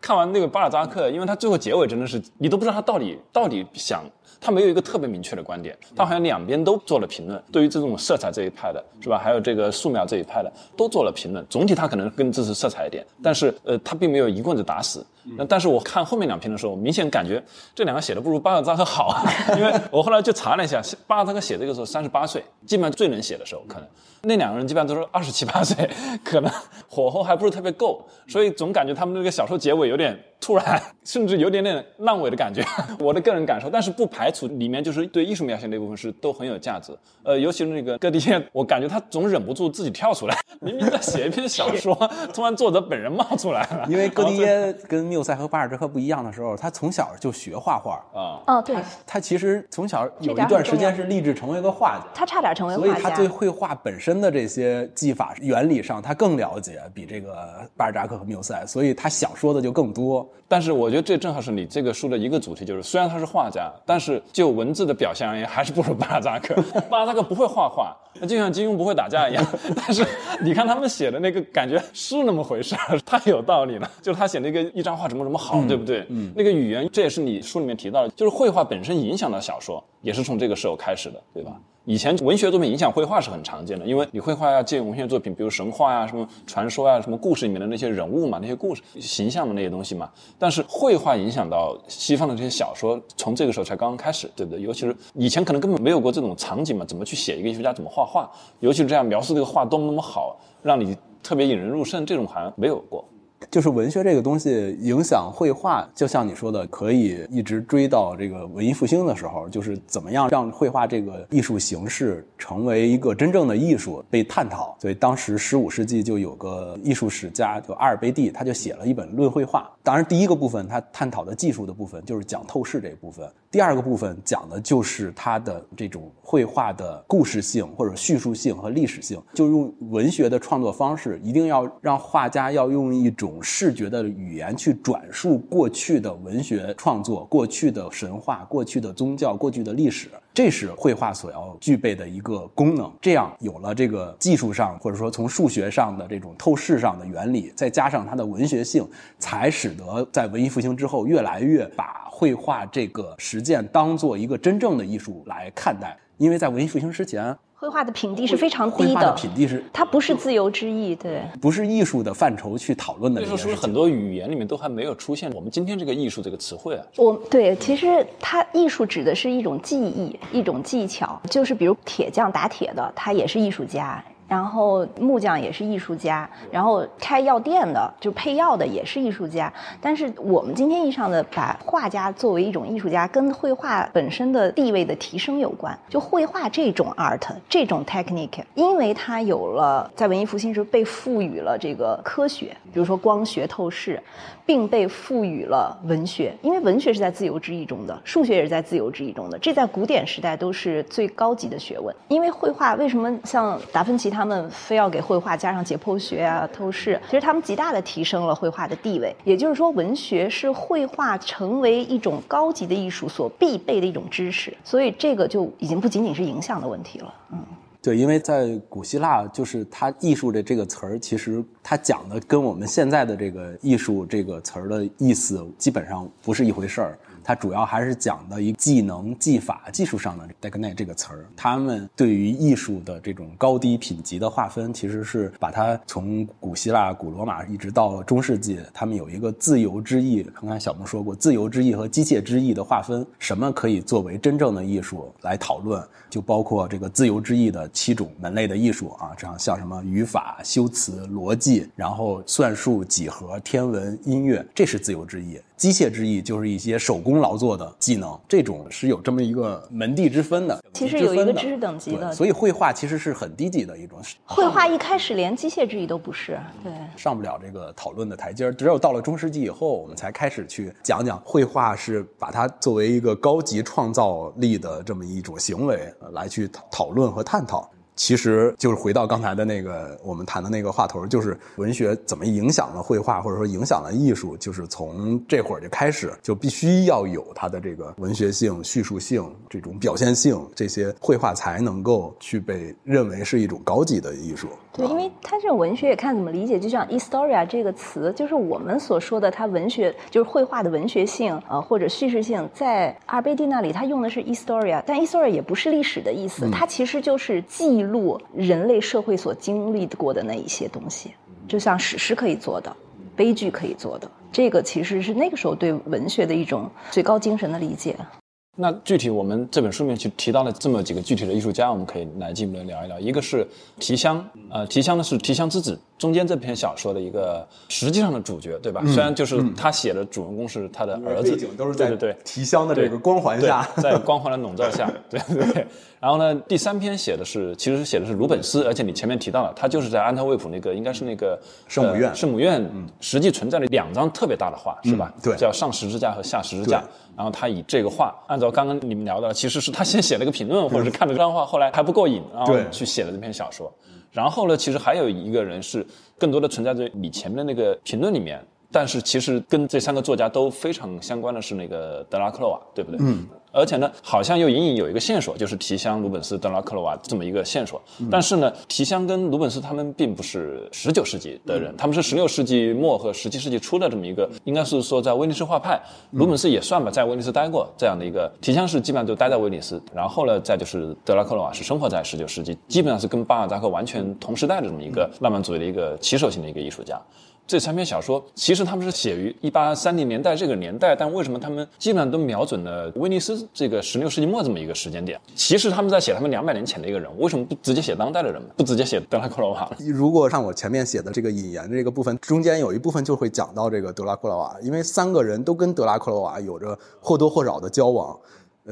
看完那个巴尔扎克，因为他最后结尾真的是你都不知道他到底到底想。他没有一个特别明确的观点，他好像两边都做了评论。对于这种色彩这一派的，是吧？还有这个素描这一派的，都做了评论。总体他可能更支持色彩一点，但是呃，他并没有一棍子打死。那但是我看后面两篇的时候，明显感觉这两个写的不如巴尔扎克好，因为我后来就查了一下，巴尔扎克写这个时候三十八岁，基本上最能写的时候，可能那两个人基本上都是二十七八岁，可能火候还不是特别够，所以总感觉他们那个小说结尾有点突然甚至有点点烂尾的感觉，我的个人感受。但是不排除里面就是对艺术描写那部分是都很有价值。呃，尤其是那个戈迪耶，我感觉他总忍不住自己跳出来，明明在写一篇小说，突然作者本人冒出来了。因为戈迪耶跟缪塞和巴尔扎克不一样的时候，他从小就学画画啊，哦，对，他其实从小有一段时间是立志成为一个画家。他差点成为画家所以。他对绘画本身的这些技法原理上，他更了解，比这个巴尔扎克和缪塞，所以他想说的就更多。 있고 但是我觉得这正好是你这个书的一个主题，就是虽然他是画家，但是就文字的表现而言，还是不如巴尔扎克。巴尔扎克不会画画，那就像金庸不会打架一样。但是你看他们写的那个，感觉是那么回事儿，太有道理了。就是他写那个一张画怎么怎么好，对不对？嗯，那个语言，这也是你书里面提到的，就是绘画本身影响到小说，也是从这个时候开始的，对吧？以前文学作品影响绘画是很常见的，因为你绘画要借用文学作品，比如神话呀、什么传说啊、什么故事里面的那些人物嘛、那些故事形象的那些东西嘛。但是绘画影响到西方的这些小说，从这个时候才刚刚开始，对不对？尤其是以前可能根本没有过这种场景嘛，怎么去写一个艺术家怎么画画，尤其是这样描述这个画多么那么好，让你特别引人入胜，这种好像没有过。就是文学这个东西影响绘画，就像你说的，可以一直追到这个文艺复兴的时候，就是怎么样让绘画这个艺术形式成为一个真正的艺术被探讨。所以当时十五世纪就有个艺术史家叫阿尔卑蒂，他就写了一本《论绘画》。当然，第一个部分他探讨的技术的部分就是讲透视这一部分，第二个部分讲的就是他的这种绘画的故事性或者叙述性和历史性，就用文学的创作方式，一定要让画家要用一种。视觉的语言去转述过去的文学创作、过去的神话、过去的宗教、过去的历史，这是绘画所要具备的一个功能。这样有了这个技术上或者说从数学上的这种透视上的原理，再加上它的文学性，才使得在文艺复兴之后越来越把绘画这个实践当做一个真正的艺术来看待。因为在文艺复兴之前。绘画的品地是非常低的，的品地是它不是自由之意，对，不是艺术的范畴去讨论的。艺术是不是很多语言里面都还没有出现我们今天这个艺术这个词汇啊？我对，其实它艺术指的是一种技艺，一种技巧，就是比如铁匠打铁的，他也是艺术家。然后木匠也是艺术家，然后开药店的就配药的也是艺术家。但是我们今天意义上的把画家作为一种艺术家，跟绘画本身的地位的提升有关。就绘画这种 art 这种 technique，因为它有了在文艺复兴时被赋予了这个科学，比如说光学透视，并被赋予了文学，因为文学是在自由之意中的，数学也是在自由之意中的，这在古典时代都是最高级的学问。因为绘画为什么像达芬奇。他们非要给绘画加上解剖学啊、透视，其实他们极大的提升了绘画的地位。也就是说，文学是绘画成为一种高级的艺术所必备的一种知识。所以，这个就已经不仅仅是影响的问题了。嗯，对，因为在古希腊，就是它艺术的这个词儿，其实它讲的跟我们现在的这个艺术这个词儿的意思基本上不是一回事儿。它主要还是讲的一技能、技法、技术上的 d e g n e 这个词儿。他们对于艺术的这种高低品级的划分，其实是把它从古希腊、古罗马一直到中世纪，他们有一个自由之翼。刚才小萌说过，自由之翼和机械之翼的划分，什么可以作为真正的艺术来讨论？就包括这个自由之翼的七种门类的艺术啊，这样像什么语法、修辞、逻辑，然后算术、几何、天文、音乐，这是自由之翼。机械之意就是一些手工劳作的技能，这种是有这么一个门第之分的。其实有一个知识等级的，所以绘画其实是很低级的一种。绘画一开始连机械之意都不是，对，上不了这个讨论的台阶儿。只有到了中世纪以后，我们才开始去讲讲绘画是把它作为一个高级创造力的这么一种行为来去讨论和探讨。其实就是回到刚才的那个我们谈的那个话头，就是文学怎么影响了绘画，或者说影响了艺术，就是从这会儿就开始，就必须要有它的这个文学性、叙述性、这种表现性，这些绘画才能够去被认为是一种高级的艺术。对，因为它这种文学也看怎么理解。就像 “historia” 这个词，就是我们所说的它文学，就是绘画的文学性，呃，或者叙事性，在阿尔贝蒂那里，他用的是 “historia”，但 “historia” 也不是历史的意思，它其实就是记录人类社会所经历过的那一些东西，就像史诗可以做的，悲剧可以做的，这个其实是那个时候对文学的一种最高精神的理解。那具体我们这本书里面去提到了这么几个具体的艺术家，我们可以来进一步的聊一聊。一个是提香，呃，提香呢是提香之子，中间这篇小说的一个实际上的主角，对吧？虽然就是他写的主人公是他的儿子，背景都是在对对对提香的这个光环下，在光环的笼罩下，对对对。然后呢，第三篇写的是，其实写的是鲁本斯，而且你前面提到了，他就是在安特卫普那个，应该是那个圣母院呃圣母院实际存在了两张特别大的画，是吧？对叫上十字架和下十字架。然后他以这个画，按照刚刚你们聊的，其实是他先写了个评论，或者是看了这张画，后来还不过瘾，然后对去写了这篇小说。然后呢，其实还有一个人是更多的存在在你前面的那个评论里面，但是其实跟这三个作家都非常相关的是那个德拉克洛瓦，对不对？嗯。而且呢，好像又隐隐有一个线索，就是提香、鲁本斯、德拉克罗瓦这么一个线索。但是呢，提香跟鲁本斯他们并不是十九世纪的人，他们是十六世纪末和十七世纪初的这么一个，应该是说在威尼斯画派，鲁本斯也算吧，在威尼斯待过这样的一个。提香是基本上就待在威尼斯，然后呢，再就是德拉克罗瓦是生活在十九世纪，基本上是跟巴尔扎克完全同时代的这么一个浪漫主义的一个旗手型的一个艺术家。这三篇小说其实他们是写于一八三零年代这个年代，但为什么他们基本上都瞄准了威尼斯这个十六世纪末这么一个时间点？其实他们在写他们两百年前的一个人，为什么不直接写当代的人，不直接写德拉克罗瓦？如果看我前面写的这个引言这个部分，中间有一部分就会讲到这个德拉库罗瓦，因为三个人都跟德拉库罗瓦有着或多或少的交往。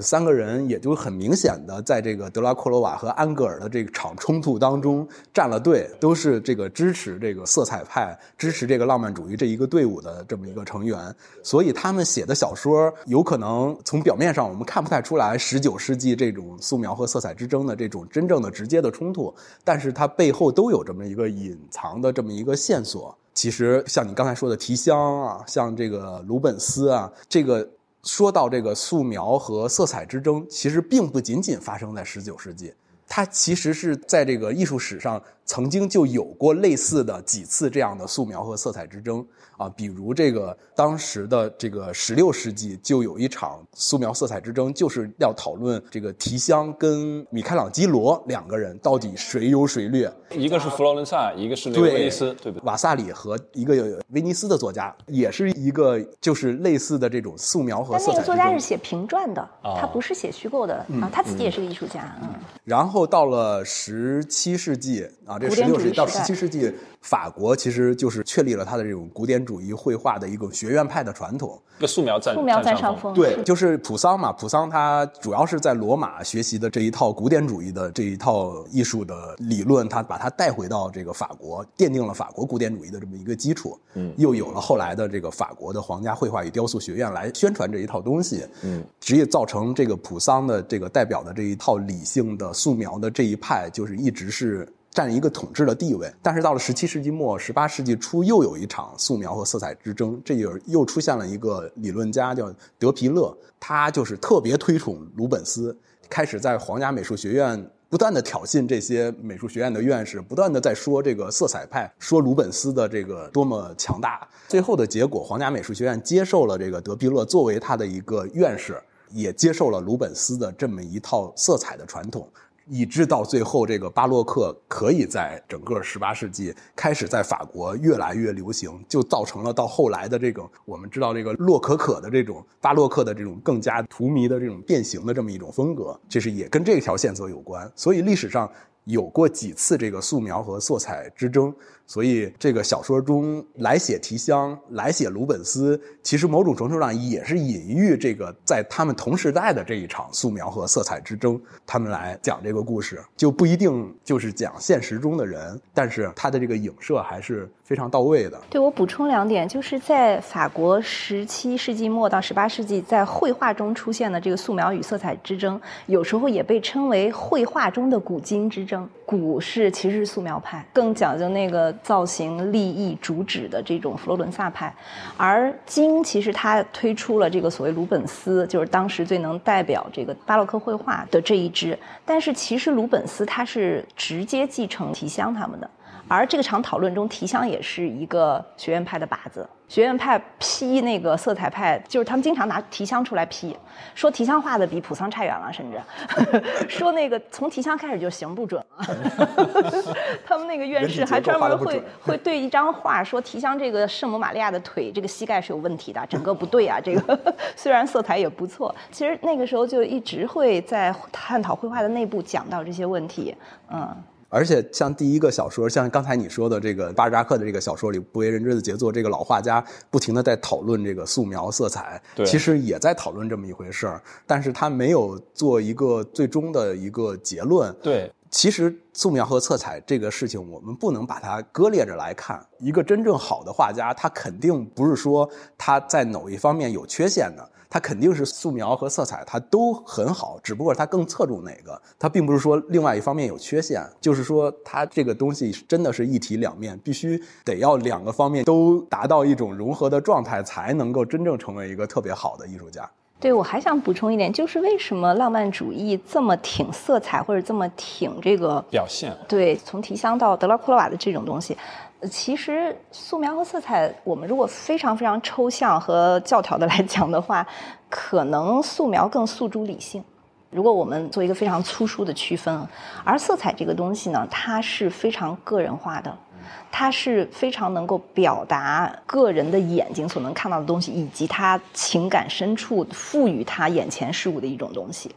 三个人也就很明显的在这个德拉库罗瓦和安格尔的这场冲突当中站了队，都是这个支持这个色彩派、支持这个浪漫主义这一个队伍的这么一个成员，所以他们写的小说有可能从表面上我们看不太出来十九世纪这种素描和色彩之争的这种真正的直接的冲突，但是它背后都有这么一个隐藏的这么一个线索。其实像你刚才说的提香啊，像这个鲁本斯啊，这个说到这个素描和色彩之争，其实并不仅仅发生在十九世纪，它其实是在这个艺术史上曾经就有过类似的几次这样的素描和色彩之争啊，比如这个当时的这个十六世纪就有一场素描色彩之争，就是要讨论这个提香跟米开朗基罗两个人到底谁优谁劣。一个是佛罗伦萨，一个是那个威尼斯，对不对？瓦萨里和一个威尼斯的作家，也是一个就是类似的这种素描和但那个色彩之争。作家是写评传的，他不是写虚构的啊，他自己也是个艺术家，嗯，然后到了十七世纪啊，这十六世纪到十七世纪，法国其实就是确立了它的这种古典主义绘画的一个学院派的传统。一个素描占素描占上上风，对，就是普桑嘛，普桑他主要是在罗马学习的这一套古典主义的这一套艺术的理论，他把它带回到这个法国，奠定了法国古典主义的这么一个基础。嗯，又有了后来的这个法国的皇家绘画与雕塑学院来宣传这一套东西。嗯，直接造成这个普桑的这个代表的这一套理性的素描的这一派，就是一直是。占一个统治的地位，但是到了十七世纪末、十八世纪初，又有一场素描和色彩之争。这有又出现了一个理论家叫德皮勒，他就是特别推崇鲁本斯，开始在皇家美术学院不断的挑衅这些美术学院的院士，不断的在说这个色彩派，说鲁本斯的这个多么强大。最后的结果，皇家美术学院接受了这个德皮勒作为他的一个院士，也接受了鲁本斯的这么一套色彩的传统。以致到最后，这个巴洛克可以在整个十八世纪开始在法国越来越流行，就造成了到后来的这种我们知道这个洛可可的这种巴洛克的这种更加荼蘼的这种变形的这么一种风格，这是也跟这条线索有关。所以历史上有过几次这个素描和色彩之争，所以这个小说中来写提香，来写鲁本斯，其实某种程度上也是隐喻这个在他们同时代的这一场素描和色彩之争，他们来讲这个故事，就不一定就是讲现实中的人，但是他的这个影射还是非常到位的。对我补充两点，就是在法国十七世纪末到十八世纪，在绘画中出现的这个素描与色彩之争，有时候也被称为绘画中的古今之争。古是其实是素描派，更讲究那个造型、立意、主旨的这种佛罗伦萨派，而今其实他推出了这个所谓鲁本斯，就是当时最能代表这个巴洛克绘画的这一支。但是其实鲁本斯他是直接继承提香他们的。而这个场讨论中，提香也是一个学院派的靶子。学院派批那个色彩派，就是他们经常拿提香出来批，说提香画的比普桑差远了，甚至 说那个从提香开始就行不准了。他们那个院士还专门会会对一张画说提香这个圣母玛利亚的腿这个膝盖是有问题的，整个不对啊。这个 虽然色彩也不错，其实那个时候就一直会在探讨绘画的内部讲到这些问题，嗯。而且像第一个小说，像刚才你说的这个巴尔扎克的这个小说里不为人知的杰作，这个老画家不停的在讨论这个素描色彩，对其实也在讨论这么一回事儿，但是他没有做一个最终的一个结论。对，其实素描和色彩这个事情，我们不能把它割裂着来看。一个真正好的画家，他肯定不是说他在某一方面有缺陷的，他肯定是素描和色彩他都很好，只不过他更侧重哪个。他并不是说另外一方面有缺陷，就是说他这个东西真的是一体两面，必须得要两个方面都达到一种融合的状态，才能够真正成为一个特别好的艺术家。对，我还想补充一点，就是为什么浪漫主义这么挺色彩，或者这么挺这个表现对，从提香到德拉库洛瓦的这种东西，呃其实素描和色彩，我们如果非常非常抽象和教条的 来讲的话，可能素描更诉诸理性。如果我们做一个非常粗疏的区分，而色彩这个东西呢，它是非常个人化的，它是非常能够表达个人的眼睛所能看到的东西，以及他情感深处赋予他眼前事物的一种东西。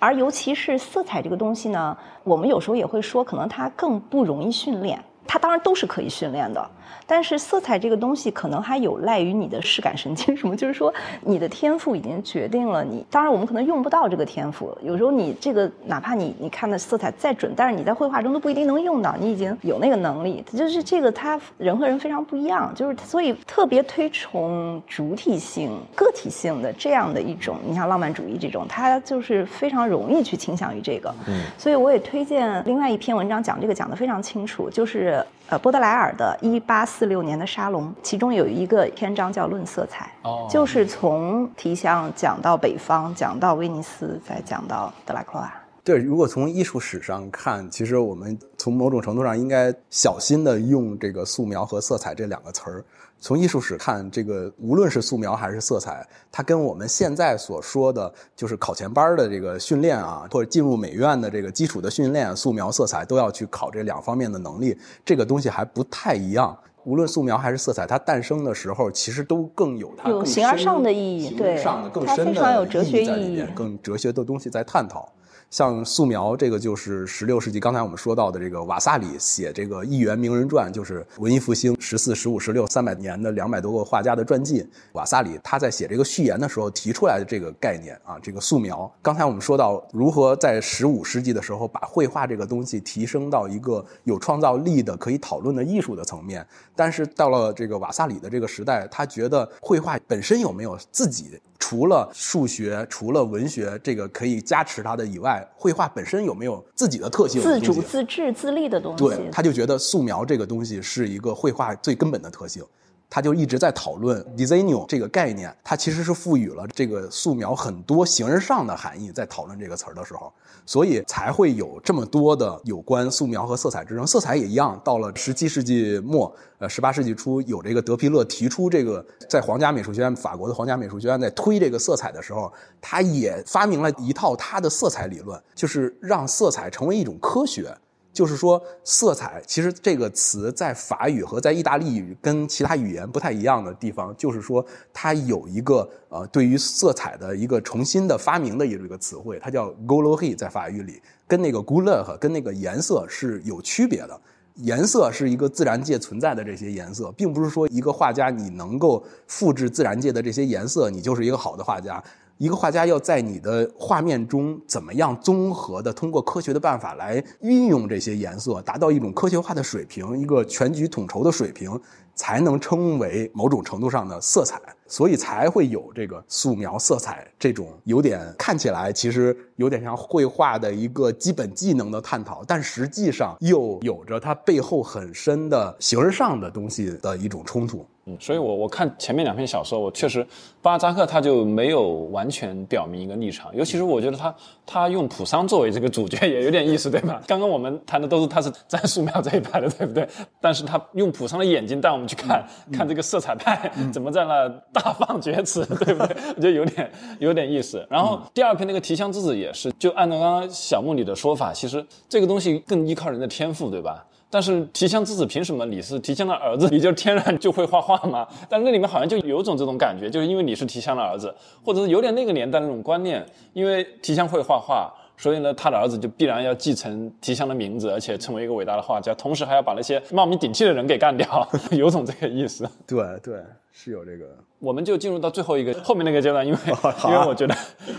而尤其是色彩这个东西呢，我们有时候也会说，可能它更不容易训练。它当然都是可以训练的，但是色彩这个东西可能还有赖于你的视感神经，什么就是说你的天赋已经决定了你。当然我们可能用不到这个天赋，有时候你这个哪怕你你看的色彩再准，但是你在绘画中都不一定能用到，你已经有那个能力。就是这个它人和人非常不一样，就是所以特别推崇主体性、个体性的这样的一种。你像浪漫主义这种，它就是非常容易去倾向于这个。嗯，所以我也推荐另外一篇文章讲这个讲得非常清楚，就是。呃，波德莱尔的《一八四六年的沙龙》，其中有一个篇章叫《论色彩》，哦就是从提香讲到北方，讲到威尼斯，再讲到德拉克瓦。对，如果从艺术史上看，其实我们从某种程度上应该小心的用这个素描和色彩这两个词儿。从艺术史看，这个无论是素描还是色彩，它跟我们现在所说的就是考前班的这个训练啊，或者进入美院的这个基础的训练，素描、色彩都要去考这两方面的能力，这个东西还不太一样。无论素描还是色彩，它诞生的时候其实都更有它更有形而上的意义对上的更它深的非常有哲学意义在里面更哲学的东西在探讨。像素描这个就是十六世纪，刚才我们说到的这个瓦萨里写这个《一元名人传》，就是文艺复兴十四、十五、十六三百年的两百多个画家的传记。瓦萨里他在写这个序言的时候提出来的这个概念啊，这个素描。刚才我们说到如何在十五世纪的时候把绘画这个东西提升到一个有创造力的、可以讨论的艺术的层面，但是到了这个瓦萨里的这个时代，他觉得绘画本身有没有自己除了数学、除了文学这个可以加持它的以外，绘画本身有没有自己的特性？自主、自治、自立的东西。对，他就觉得素描这个东西是一个绘画最根本的特性。他就一直在讨论 “designio” 这个概念，它其实是赋予了这个素描很多形而上的含义。在讨论这个词儿的时候，所以才会有这么多的有关素描和色彩之争。色彩也一样，到了十七世纪末，呃，十八世纪初，有这个德皮勒提出这个，在皇家美术学院，法国的皇家美术学院在推这个色彩的时候，他也发明了一套他的色彩理论，就是让色彩成为一种科学。就是说，色彩其实这个词在法语和在意大利语跟其他语言不太一样的地方，就是说它有一个呃对于色彩的一个重新的发明的一个词汇，它叫 colori，在法语里跟那个 couleur 跟那个颜色是有区别的。颜色是一个自然界存在的这些颜色，并不是说一个画家你能够复制自然界的这些颜色，你就是一个好的画家。一个画家要在你的画面中怎么样综合的通过科学的办法来运用这些颜色，达到一种科学化的水平，一个全局统筹的水平，才能称为某种程度上的色彩。所以才会有这个素描色彩这种有点看起来其实有点像绘画的一个基本技能的探讨，但实际上又有着它背后很深的形而上的东西的一种冲突。嗯，所以我我看前面两篇小说，我确实巴尔扎克他就没有完全表明一个立场，尤其是我觉得他他用普桑作为这个主角也有点意思，对吧？刚刚我们谈的都是他是在素描这一派的，对不对？但是他用普桑的眼睛带我们去看、看这个色彩派、怎么在那大放厥词，对不对？我觉得有点有点意思。然后第二篇那个提香之子也是，就按照刚刚小木你的说法，其实这个东西更依靠人的天赋，对吧？但是提香之子凭什么你是提香的儿子，你就天然就会画画吗？但是那里面好像就有种这种感觉，就是因为你是提香的儿子，或者是有点那个年代那种观念，因为提香会画画，所以呢，他的儿子就必然要继承提香的名字，而且成为一个伟大的画家，同时还要把那些冒名顶替的人给干掉，有种这个意思。对对，是有这个。我们就进入到最后一个后面那个阶段，因为、因为我觉得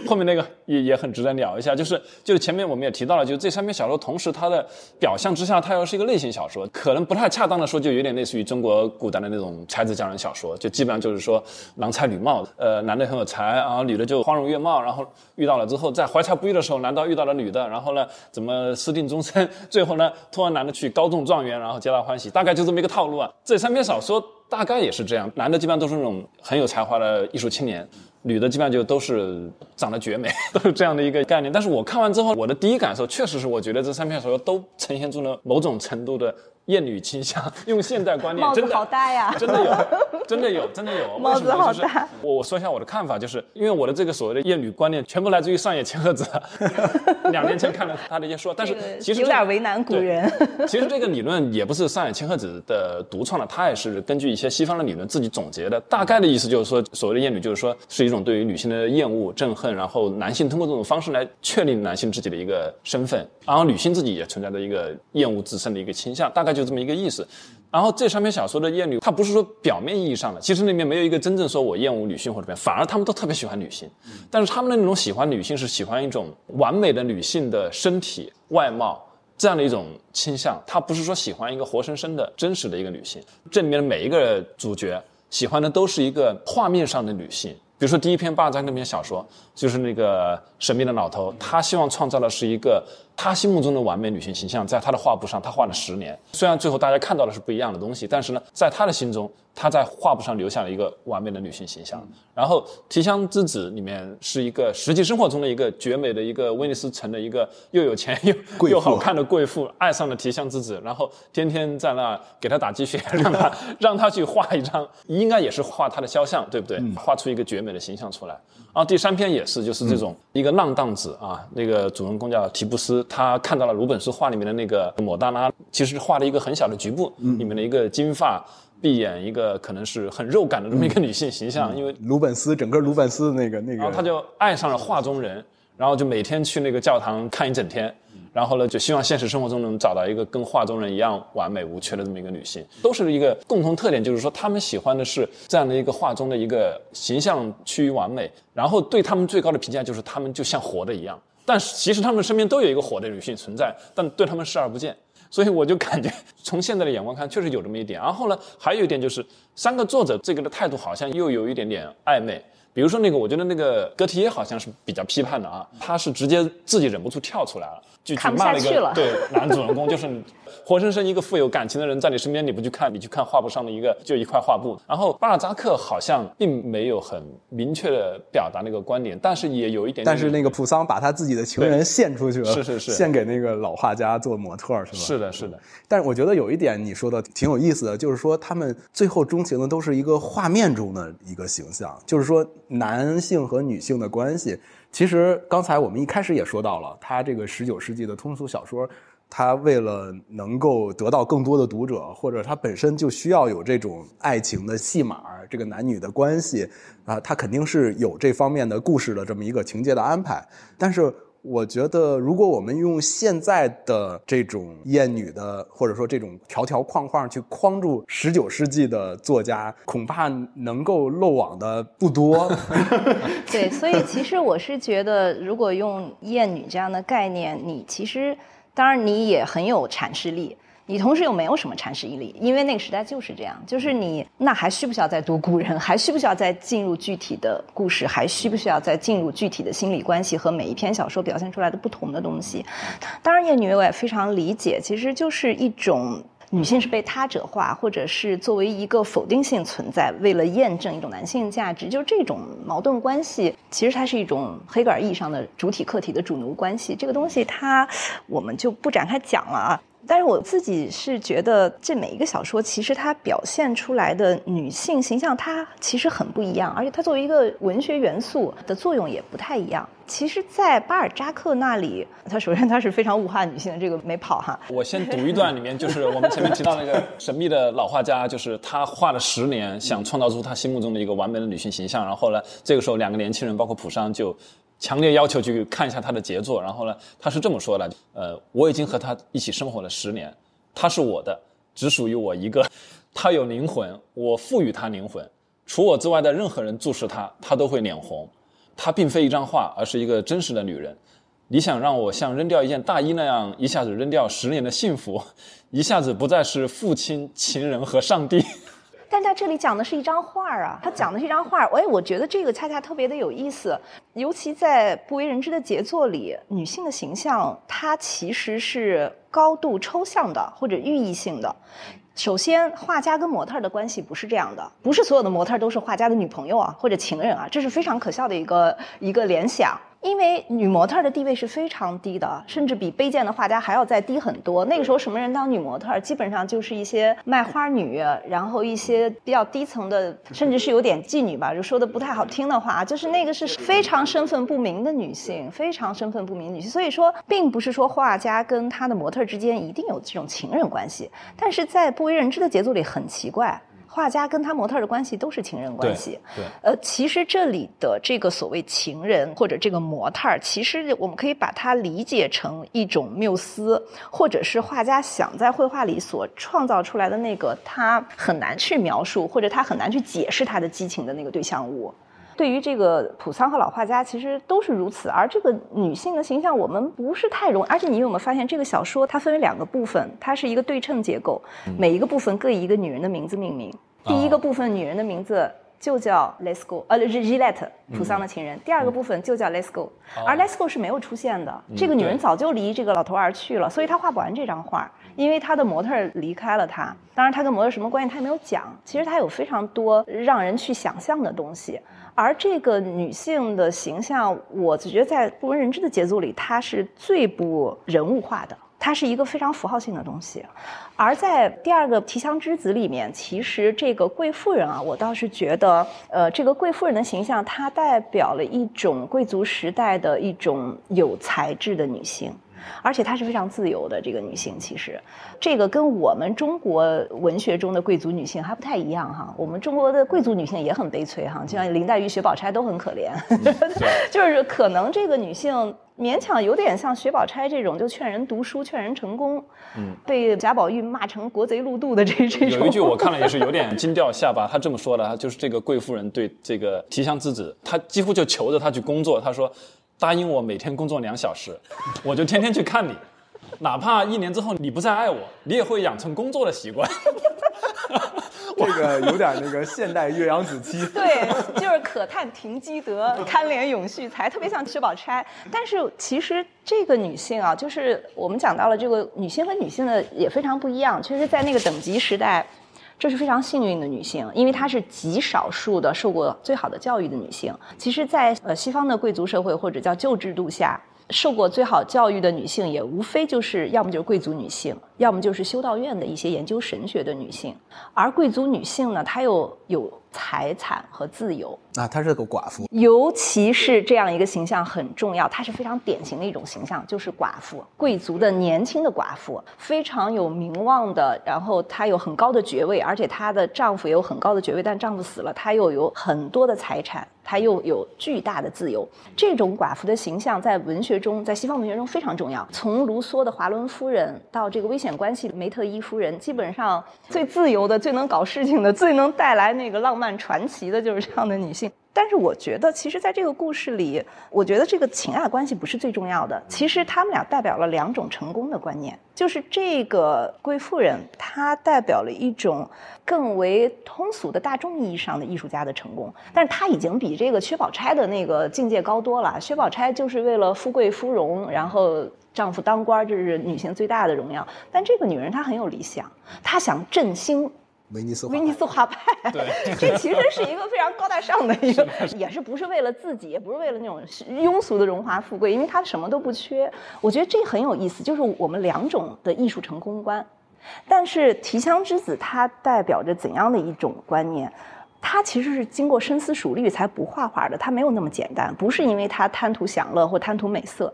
后面那个也也很值得聊一下，就是就是前面我们也提到了，就是这三篇小说同时它的表象之下，它又是一个类型小说，可能不太恰当的说，就有点类似于中国古代的那种才子佳人小说，就基本上就是说郎才女貌，呃，男的很有才，然后女的就花容月貌，然后遇到了之后，在怀才不遇的时候，男的遇到了女的，然后呢怎么私定终身，最后呢突然男的去高中状元，然后皆大欢喜，大概就这么一个套路啊。这三篇小说。大概也是这样，男的基本上都是那种很有才华的艺术青年，女的基本上就都是长得绝美，都是这样的一个概念。但是我看完之后，我的第一感受确实是，我觉得这三篇小说都呈现出了某种程度的。艳女倾向，用现代观念，真的好大呀！真的有，真的有，真的有。帽子好大。我我说一下我的看法，就是因为我的这个所谓的厌女观念，全部来自于上野千鹤子。两年前看了他的一些书，但是其实有点为难古人。其实这个理论也不是上野千鹤子的独创的，他也是根据一些西方的理论自己总结的。大概的意思就是说，所谓的厌女，就是说是一种对于女性的厌恶、憎恨，然后男性通过这种方式来确立男性自己的一个身份，然后女性自己也存在着一个厌恶自身的一个倾向，大概就这么一个意思。然后这三篇小说的厌女，它不是说表面意义上的，其实里面没有一个真正说我厌恶女性或者怎么样，反而他们都特别喜欢女性。但是他们的那种喜欢女性，是喜欢一种完美的女性的身体外貌这样的一种倾向，他不是说喜欢一个活生生的真实的一个女性。这里面的每一个主角喜欢的都是一个画面上的女性。比如说第一篇霸占那篇小说，就是那个神秘的老头，他希望创造的是一个。他心目中的完美女性形象，在他的画布上，他画了十年。虽然最后大家看到的是不一样的东西，但是呢，在他的心中，他在画布上留下了一个完美的女性形象。然后《提香之子》里面是一个实际生活中的一个绝美的一个威尼斯城的一个又有钱又又好看的贵妇，爱上了提香之子，然后天天在那给他打鸡血，让他让他去画一张，应该也是画他的肖像，对不对？画出一个绝美的形象出来。然后第三篇也是，就是这种一个浪荡子啊，那个主人公叫提布斯。他看到了鲁本斯画里面的那个抹大拉，其实画了一个很小的局部，里面的一个金发碧眼，一个可能是很肉感的这么一个女性形象。因为鲁本斯整个鲁本斯的那个那个，然后他就爱上了画中人，然后就每天去那个教堂看一整天，然后呢就希望现实生活中能找到一个跟画中人一样完美无缺的这么一个女性。都是一个共同特点，就是说他们喜欢的是这样的一个画中的一个形象趋于完美，然后对他们最高的评价就是他们就像活的一样。但是其实他们身边都有一个火的女性存在，但对他们视而不见，所以我就感觉从现在的眼光看，确实有这么一点。然后呢，还有一点就是三个作者这个的态度好像又有一点点暧昧。比如说那个，我觉得那个哥提耶好像是比较批判的啊，他是直接自己忍不住跳出来了，就去骂了一个对男主人公，就是活生生一个富有感情的人在你身边，你不去看，你去看画布上的一个就一块画布。然后巴尔扎克好像并没有很明确的表达那个观点，但是也有一点。但是那个普桑把他自己的情人献出去了，是是是，献给那个老画家做模特是吧？是的，是的。但是我觉得有一点你说的挺有意思的，就是说他们最后钟情的都是一个画面中的一个形象，就是说。男性和女性的关系，其实刚才我们一开始也说到了，他这个十九世纪的通俗小说，他为了能够得到更多的读者，或者他本身就需要有这种爱情的戏码，这个男女的关系啊，他肯定是有这方面的故事的这么一个情节的安排，但是。我觉得，如果我们用现在的这种艳女的，或者说这种条条框框去框住十九世纪的作家，恐怕能够漏网的不多。对，所以其实我是觉得，如果用艳女这样的概念，你其实当然你也很有阐释力。你同时又没有什么阐释力，因为那个时代就是这样，就是你那还需不需要再读古人，还需不需要再进入具体的故事，还需不需要再进入具体的心理关系和每一篇小说表现出来的不同的东西？当然，艳女我也非常理解，其实就是一种女性是被他者化，或者是作为一个否定性存在，为了验证一种男性价值，就这种矛盾关系，其实它是一种黑格尔意义上的主体客体的主奴关系。这个东西它我们就不展开讲了啊。但是我自己是觉得，这每一个小说其实它表现出来的女性形象，它其实很不一样，而且它作为一个文学元素的作用也不太一样。其实，在巴尔扎克那里，他首先他是非常物化女性的，这个没跑哈。我先读一段，里面就是我们前面提到那个神秘的老画家，就是他画了十年，想创造出他心目中的一个完美的女性形象。然后呢，这个时候两个年轻人，包括普桑就。强烈要求去看一下他的杰作。然后呢，他是这么说的：呃，我已经和他一起生活了十年，他是我的，只属于我一个。他有灵魂，我赋予他灵魂。除我之外的任何人注视他，他都会脸红。她并非一张画，而是一个真实的女人。你想让我像扔掉一件大衣那样，一下子扔掉十年的幸福，一下子不再是父亲、情人和上帝？但他这里讲的是一张画啊，他讲的是一张画。哎，我觉得这个恰恰特别的有意思，尤其在不为人知的杰作里，女性的形象它其实是高度抽象的或者寓意性的。首先，画家跟模特的关系不是这样的，不是所有的模特都是画家的女朋友啊或者情人啊，这是非常可笑的一个一个联想。因为女模特的地位是非常低的，甚至比卑贱的画家还要再低很多。那个时候，什么人当女模特，基本上就是一些卖花女，然后一些比较低层的，甚至是有点妓女吧，就说的不太好听的话，就是那个是非常身份不明的女性，非常身份不明女性。所以说，并不是说画家跟他的模特之间一定有这种情人关系，但是在不为人知的节奏里很奇怪。画家跟他模特的关系都是情人关系。对，呃，其实这里的这个所谓情人或者这个模特，其实我们可以把它理解成一种缪斯，或者是画家想在绘画里所创造出来的那个他很难去描述或者他很难去解释他的激情的那个对象物。对于这个普桑和老画家，其实都是如此。而这个女性的形象，我们不是太容易。而且你有没有发现，这个小说它分为两个部分，它是一个对称结构，每一个部分各以一个女人的名字命名。第一个部分女人的名字就叫 Let's Go，呃，是 Gillette，普桑的情人。第二个部分就叫 Let's Go，而 Let's Go 是没有出现的。这个女人早就离这个老头而去了，所以她画不完这张画，因为她的模特离开了她。当然，她跟模特什么关系，她也没有讲。其实她有非常多让人去想象的东西。而这个女性的形象，我觉得在不为人知的节奏里，她是最不人物化的，它是一个非常符号性的东西。而在第二个《提香之子》里面，其实这个贵妇人啊，我倒是觉得，呃，这个贵妇人的形象，它代表了一种贵族时代的一种有才智的女性。而且她是非常自由的这个女性，其实，这个跟我们中国文学中的贵族女性还不太一样哈。我们中国的贵族女性也很悲催哈，就像林黛玉、薛宝钗都很可怜，就是可能这个女性勉强有点像薛宝钗这种，就劝人读书、劝人成功，嗯，被贾宝玉骂成国贼路度的这这种。有一句我看了也是有点惊掉下巴，她这么说的，就是这个贵妇人对这个提香之子，她几乎就求着她去工作，她说。答应我每天工作两小时，我就天天去看你，哪怕一年之后你不再爱我，你也会养成工作的习惯。这个有点那个现代岳阳子期。对，就是可叹停机德，堪怜永续才，特别像薛宝钗。但是其实这个女性啊，就是我们讲到了这个女性和女性的也非常不一样。其实，在那个等级时代。这是非常幸运的女性，因为她是极少数的受过最好的教育的女性。其实，在呃西方的贵族社会或者叫旧制度下，受过最好教育的女性也无非就是要么就是贵族女性，要么就是修道院的一些研究神学的女性。而贵族女性呢，她又有。财产和自由啊，她是个寡妇，尤其是这样一个形象很重要，她是非常典型的一种形象，就是寡妇，贵族的年轻的寡妇，非常有名望的，然后她有很高的爵位，而且她的丈夫也有很高的爵位，但丈夫死了，她又有很多的财产，她又有巨大的自由。这种寡妇的形象在文学中，在西方文学中非常重要。从卢梭的华伦夫人到这个危险关系的梅特伊夫人，基本上最自由的、最能搞事情的、最能带来那个浪漫。传奇的就是这样的女性，但是我觉得，其实，在这个故事里，我觉得这个情爱关系不是最重要的。其实，他们俩代表了两种成功的观念，就是这个贵妇人，她代表了一种更为通俗的大众意义上的艺术家的成功，但是她已经比这个薛宝钗的那个境界高多了。薛宝钗就是为了富贵芙蓉，然后丈夫当官，这是女性最大的荣耀。但这个女人她很有理想，她想振兴。威尼斯威尼斯画派，对，这其实是一个非常高大上的一个，也是不是为了自己，也不是为了那种庸俗的荣华富贵，因为他什么都不缺。我觉得这很有意思，就是我们两种的艺术成功观。但是提香之子它代表着怎样的一种观念？他其实是经过深思熟虑才不画画的，他没有那么简单，不是因为他贪图享乐或贪图美色。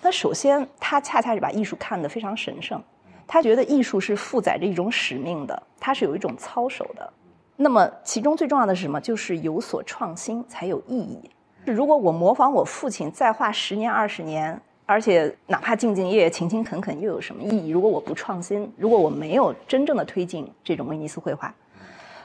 那首先，他恰恰是把艺术看得非常神圣。他觉得艺术是负载着一种使命的，它是有一种操守的。那么其中最重要的是什么？就是有所创新才有意义。如果我模仿我父亲再画十年二十年，而且哪怕兢兢业业、勤勤恳恳，又有什么意义？如果我不创新，如果我没有真正的推进这种威尼斯绘画，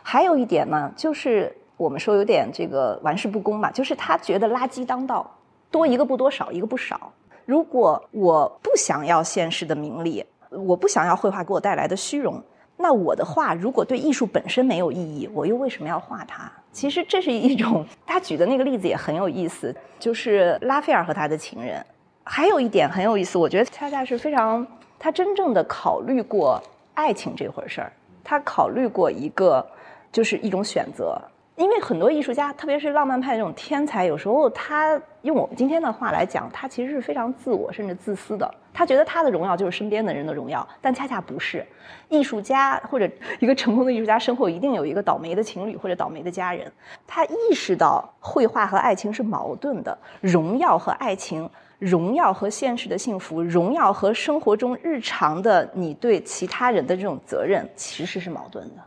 还有一点呢，就是我们说有点这个玩世不恭吧，就是他觉得垃圾当道，多一个不多，少一个不少。如果我不想要现实的名利，我不想要绘画给我带来的虚荣，那我的画如果对艺术本身没有意义，我又为什么要画它？其实这是一种他举的那个例子也很有意思，就是拉斐尔和他的情人。还有一点很有意思，我觉得恰恰是非常他真正的考虑过爱情这回事儿，他考虑过一个就是一种选择。因为很多艺术家，特别是浪漫派这种天才，有时候他用我们今天的话来讲，他其实是非常自我甚至自私的。他觉得他的荣耀就是身边的人的荣耀，但恰恰不是。艺术家或者一个成功的艺术家身后一定有一个倒霉的情侣或者倒霉的家人。他意识到绘画和爱情是矛盾的，荣耀和爱情，荣耀和现实的幸福，荣耀和生活中日常的你对其他人的这种责任，其实是矛盾的。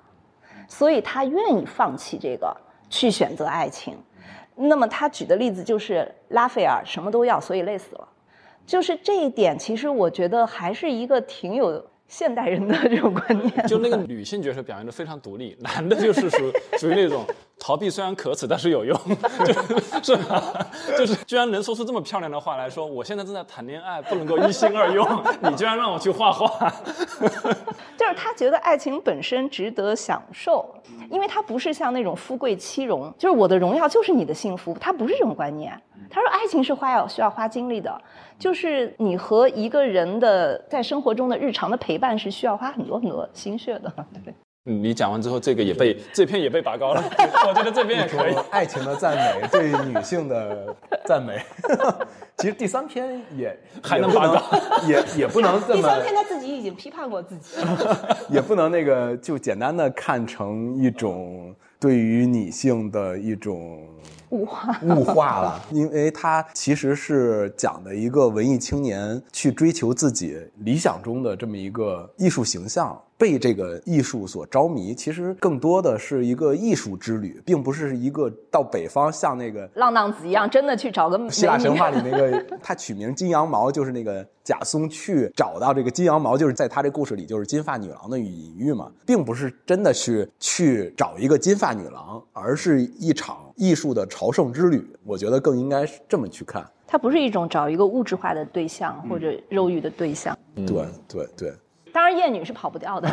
所以他愿意放弃这个，去选择爱情。那么他举的例子就是拉斐尔什么都要，所以累死了。就是这一点，其实我觉得还是一个挺有现代人的这种观念。就那个女性角色表现的非常独立，男的就是属属于那种逃避虽然可耻，但是有用，就是吧？就是居然能说出这么漂亮的话来说，我现在正在谈恋爱，不能够一心二用，你居然让我去画画。就是他觉得爱情本身值得享受，因为他不是像那种富贵妻荣，就是我的荣耀就是你的幸福，他不是这种观念。他说爱情是花要需要花精力的，就是你和一个人的在生活中的日常的陪伴是需要花很多很多心血的。对。你讲完之后，这个也被这篇也被拔高了，我觉得这篇也可以。爱情的赞美，对女性的赞美。其实第三篇也还能拔高，也也不能这么。第三篇他自己已经批判过自己，也不能那个就简单的看成一种对于女性的一种物化物化了，因为它其实是讲的一个文艺青年去追求自己理想中的这么一个艺术形象。被这个艺术所着迷，其实更多的是一个艺术之旅，并不是一个到北方像那个浪荡子一样，真的去找个希腊神话里那个 他取名金羊毛，就是那个贾松去找到这个金羊毛，就是在他这故事里就是金发女郎的隐喻嘛，并不是真的去去找一个金发女郎，而是一场艺术的朝圣之旅。我觉得更应该是这么去看，它不是一种找一个物质化的对象或者肉欲的对象。对对对。当然，艳女是跑不掉的。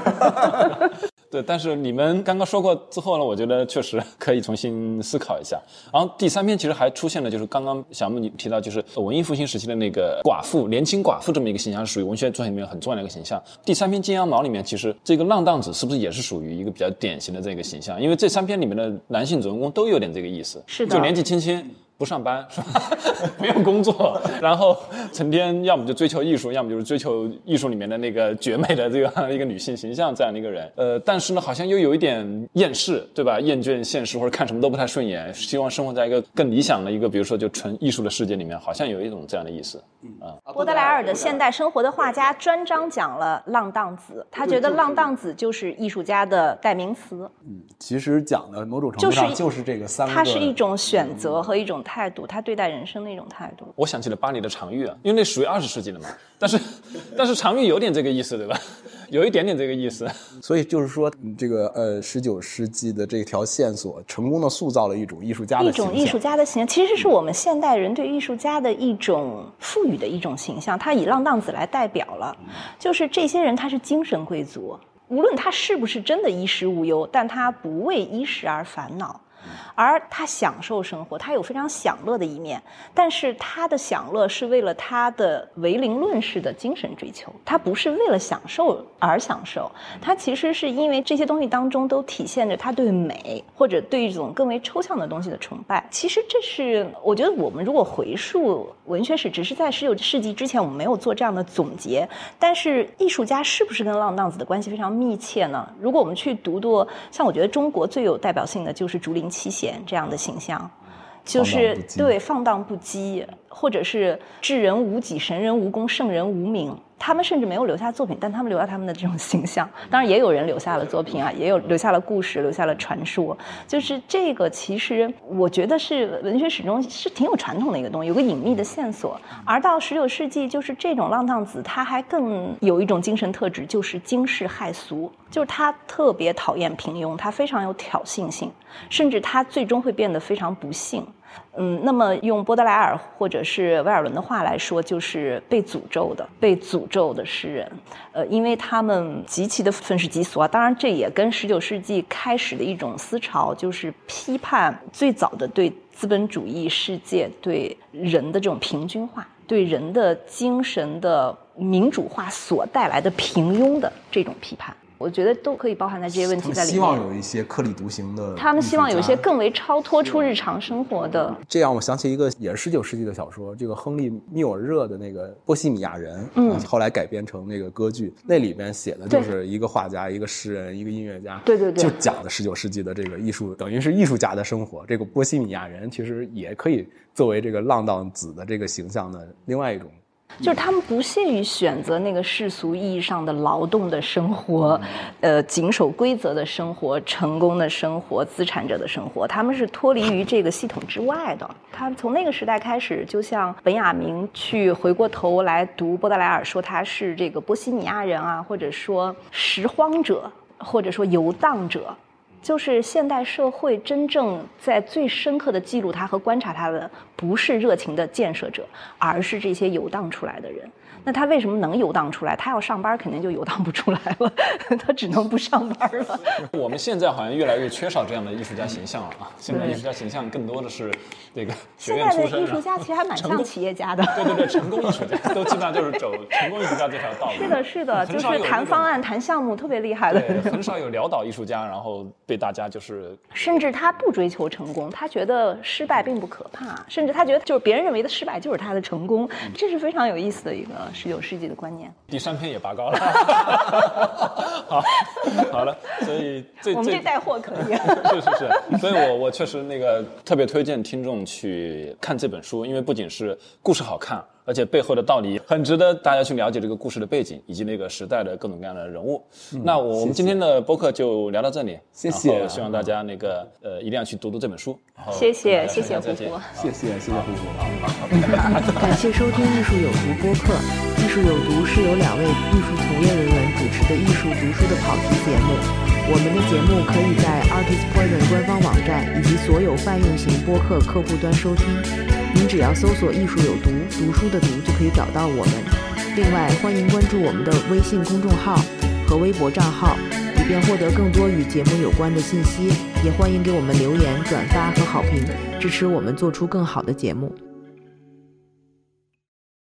对，但是你们刚刚说过之后呢，我觉得确实可以重新思考一下。然后第三篇其实还出现了，就是刚刚小木你提到，就是文艺复兴时期的那个寡妇、年轻寡妇这么一个形象，属于文学作品里面很重要的一个形象。第三篇《金羊毛》里面，其实这个浪荡子是不是也是属于一个比较典型的这个形象？因为这三篇里面的男性主人公都有点这个意思，是的，就年纪轻轻。不上班是吧？不用工作，然后成天要么就追求艺术，要么就是追求艺术里面的那个绝美的这样 一个女性形象这样的一个人。呃，但是呢，好像又有一点厌世，对吧？厌倦现实或者看什么都不太顺眼，希望生活在一个更理想的一个，比如说就纯艺术的世界里面，好像有一种这样的意思。嗯啊，波德莱尔的《现代生活的画家》专章讲了浪荡子，他觉得浪荡子就是艺术家的代名词。嗯，其实讲的某种程度上就是这个三个，它是一种选择和一种态度，他对待人生的一种态度。我想起了巴黎的常玉啊，因为那属于二十世纪的嘛，但是 但是常玉有点这个意思，对吧？有一点点这个意思。所以就是说，这个呃，十九世纪的这条线索，成功的塑造了一种艺术家的一种艺术家的形象，其实是我们现代人对艺术家的一种赋予的一种形象。他以浪荡子来代表了，就是这些人他是精神贵族，无论他是不是真的衣食无忧，但他不为衣食而烦恼。而他享受生活，他有非常享乐的一面，但是他的享乐是为了他的唯灵论式的精神追求，他不是为了享受而享受，他其实是因为这些东西当中都体现着他对美或者对一种更为抽象的东西的崇拜。其实这是我觉得我们如果回溯文学史，只是在十九世纪之前我们没有做这样的总结，但是艺术家是不是跟浪荡子的关系非常密切呢？如果我们去读读，像我觉得中国最有代表性的就是竹林七贤这样的形象，就是对放荡不羁，或者是智人无己、神人无功、圣人无名。他们甚至没有留下作品，但他们留下他们的这种形象。当然，也有人留下了作品啊，也有留下了故事，留下了传说。就是这个，其实我觉得是文学史中是挺有传统的一个东西，有个隐秘的线索。而到十九世纪，就是这种浪荡子，他还更有一种精神特质，就是惊世骇俗，就是他特别讨厌平庸，他非常有挑衅性，甚至他最终会变得非常不幸。嗯，那么用波德莱尔或者是威尔伦的话来说，就是被诅咒的、被诅咒的诗人。呃，因为他们极其的愤世嫉俗啊。当然，这也跟十九世纪开始的一种思潮，就是批判最早的对资本主义世界对人的这种平均化、对人的精神的民主化所带来的平庸的这种批判。我觉得都可以包含在这些问题在里面。希望有一些颗粒独行的。他们希望有一些更为超脱出日常生活的。这样，我想起一个也是十九世纪的小说，这个亨利·缪尔热的那个《波西米亚人》，嗯，后来改编成那个歌剧，那里边写的就是一个画家、一个诗人、一个音乐家，对对对，就讲的十九世纪的这个艺术，等于是艺术家的生活。这个波西米亚人其实也可以作为这个浪荡子的这个形象的另外一种。就是他们不屑于选择那个世俗意义上的劳动的生活，呃，谨守规则的生活，成功的生活，资产者的生活，他们是脱离于这个系统之外的。他从那个时代开始，就像本雅明去回过头来读波德莱尔，说他是这个波西米亚人啊，或者说拾荒者，或者说游荡者。就是现代社会真正在最深刻的记录他和观察他的，不是热情的建设者，而是这些游荡出来的人。那他为什么能游荡出来？他要上班肯定就游荡不出来了，他只能不上班了。我们现在好像越来越缺少这样的艺术家形象了啊！现在艺术家形象更多的是这个学院出身。现在的艺术家其实还蛮像企业家的。对对对，成功艺术家都基本上就是走成功艺术家这条道路。是的，是的，就是谈方案、谈项目特别厉害的。很少有潦倒艺术家，然后被大家就是。甚至他不追求成功，他觉得失败并不可怕，甚至他觉得就是别人认为的失败就是他的成功，这是非常有意思的一个。十九世纪的观念，第三篇也拔高了。好，好了，所以这我们这带货可以。是是是，所以我我确实那个特别推荐听众去看这本书，因为不仅是故事好看。而且背后的道理很值得大家去了解这个故事的背景以及那个时代的各种各样的人物。那我们今天的播客就聊到这里，谢谢。希望大家那个呃一定要去读读这本书。谢谢谢谢胡胡，谢谢谢谢胡胡。感谢收听《艺术有毒》播客，《艺术有毒》是由两位艺术从业人员主持的艺术读书的跑题节目。我们的节目可以在 Artist Poison 官方网站以及所有泛用型播客客户端收听。您只要搜索“艺术有毒”，读书的“读”就可以找到我们。另外，欢迎关注我们的微信公众号和微博账号，以便获得更多与节目有关的信息。也欢迎给我们留言、转发和好评，支持我们做出更好的节目。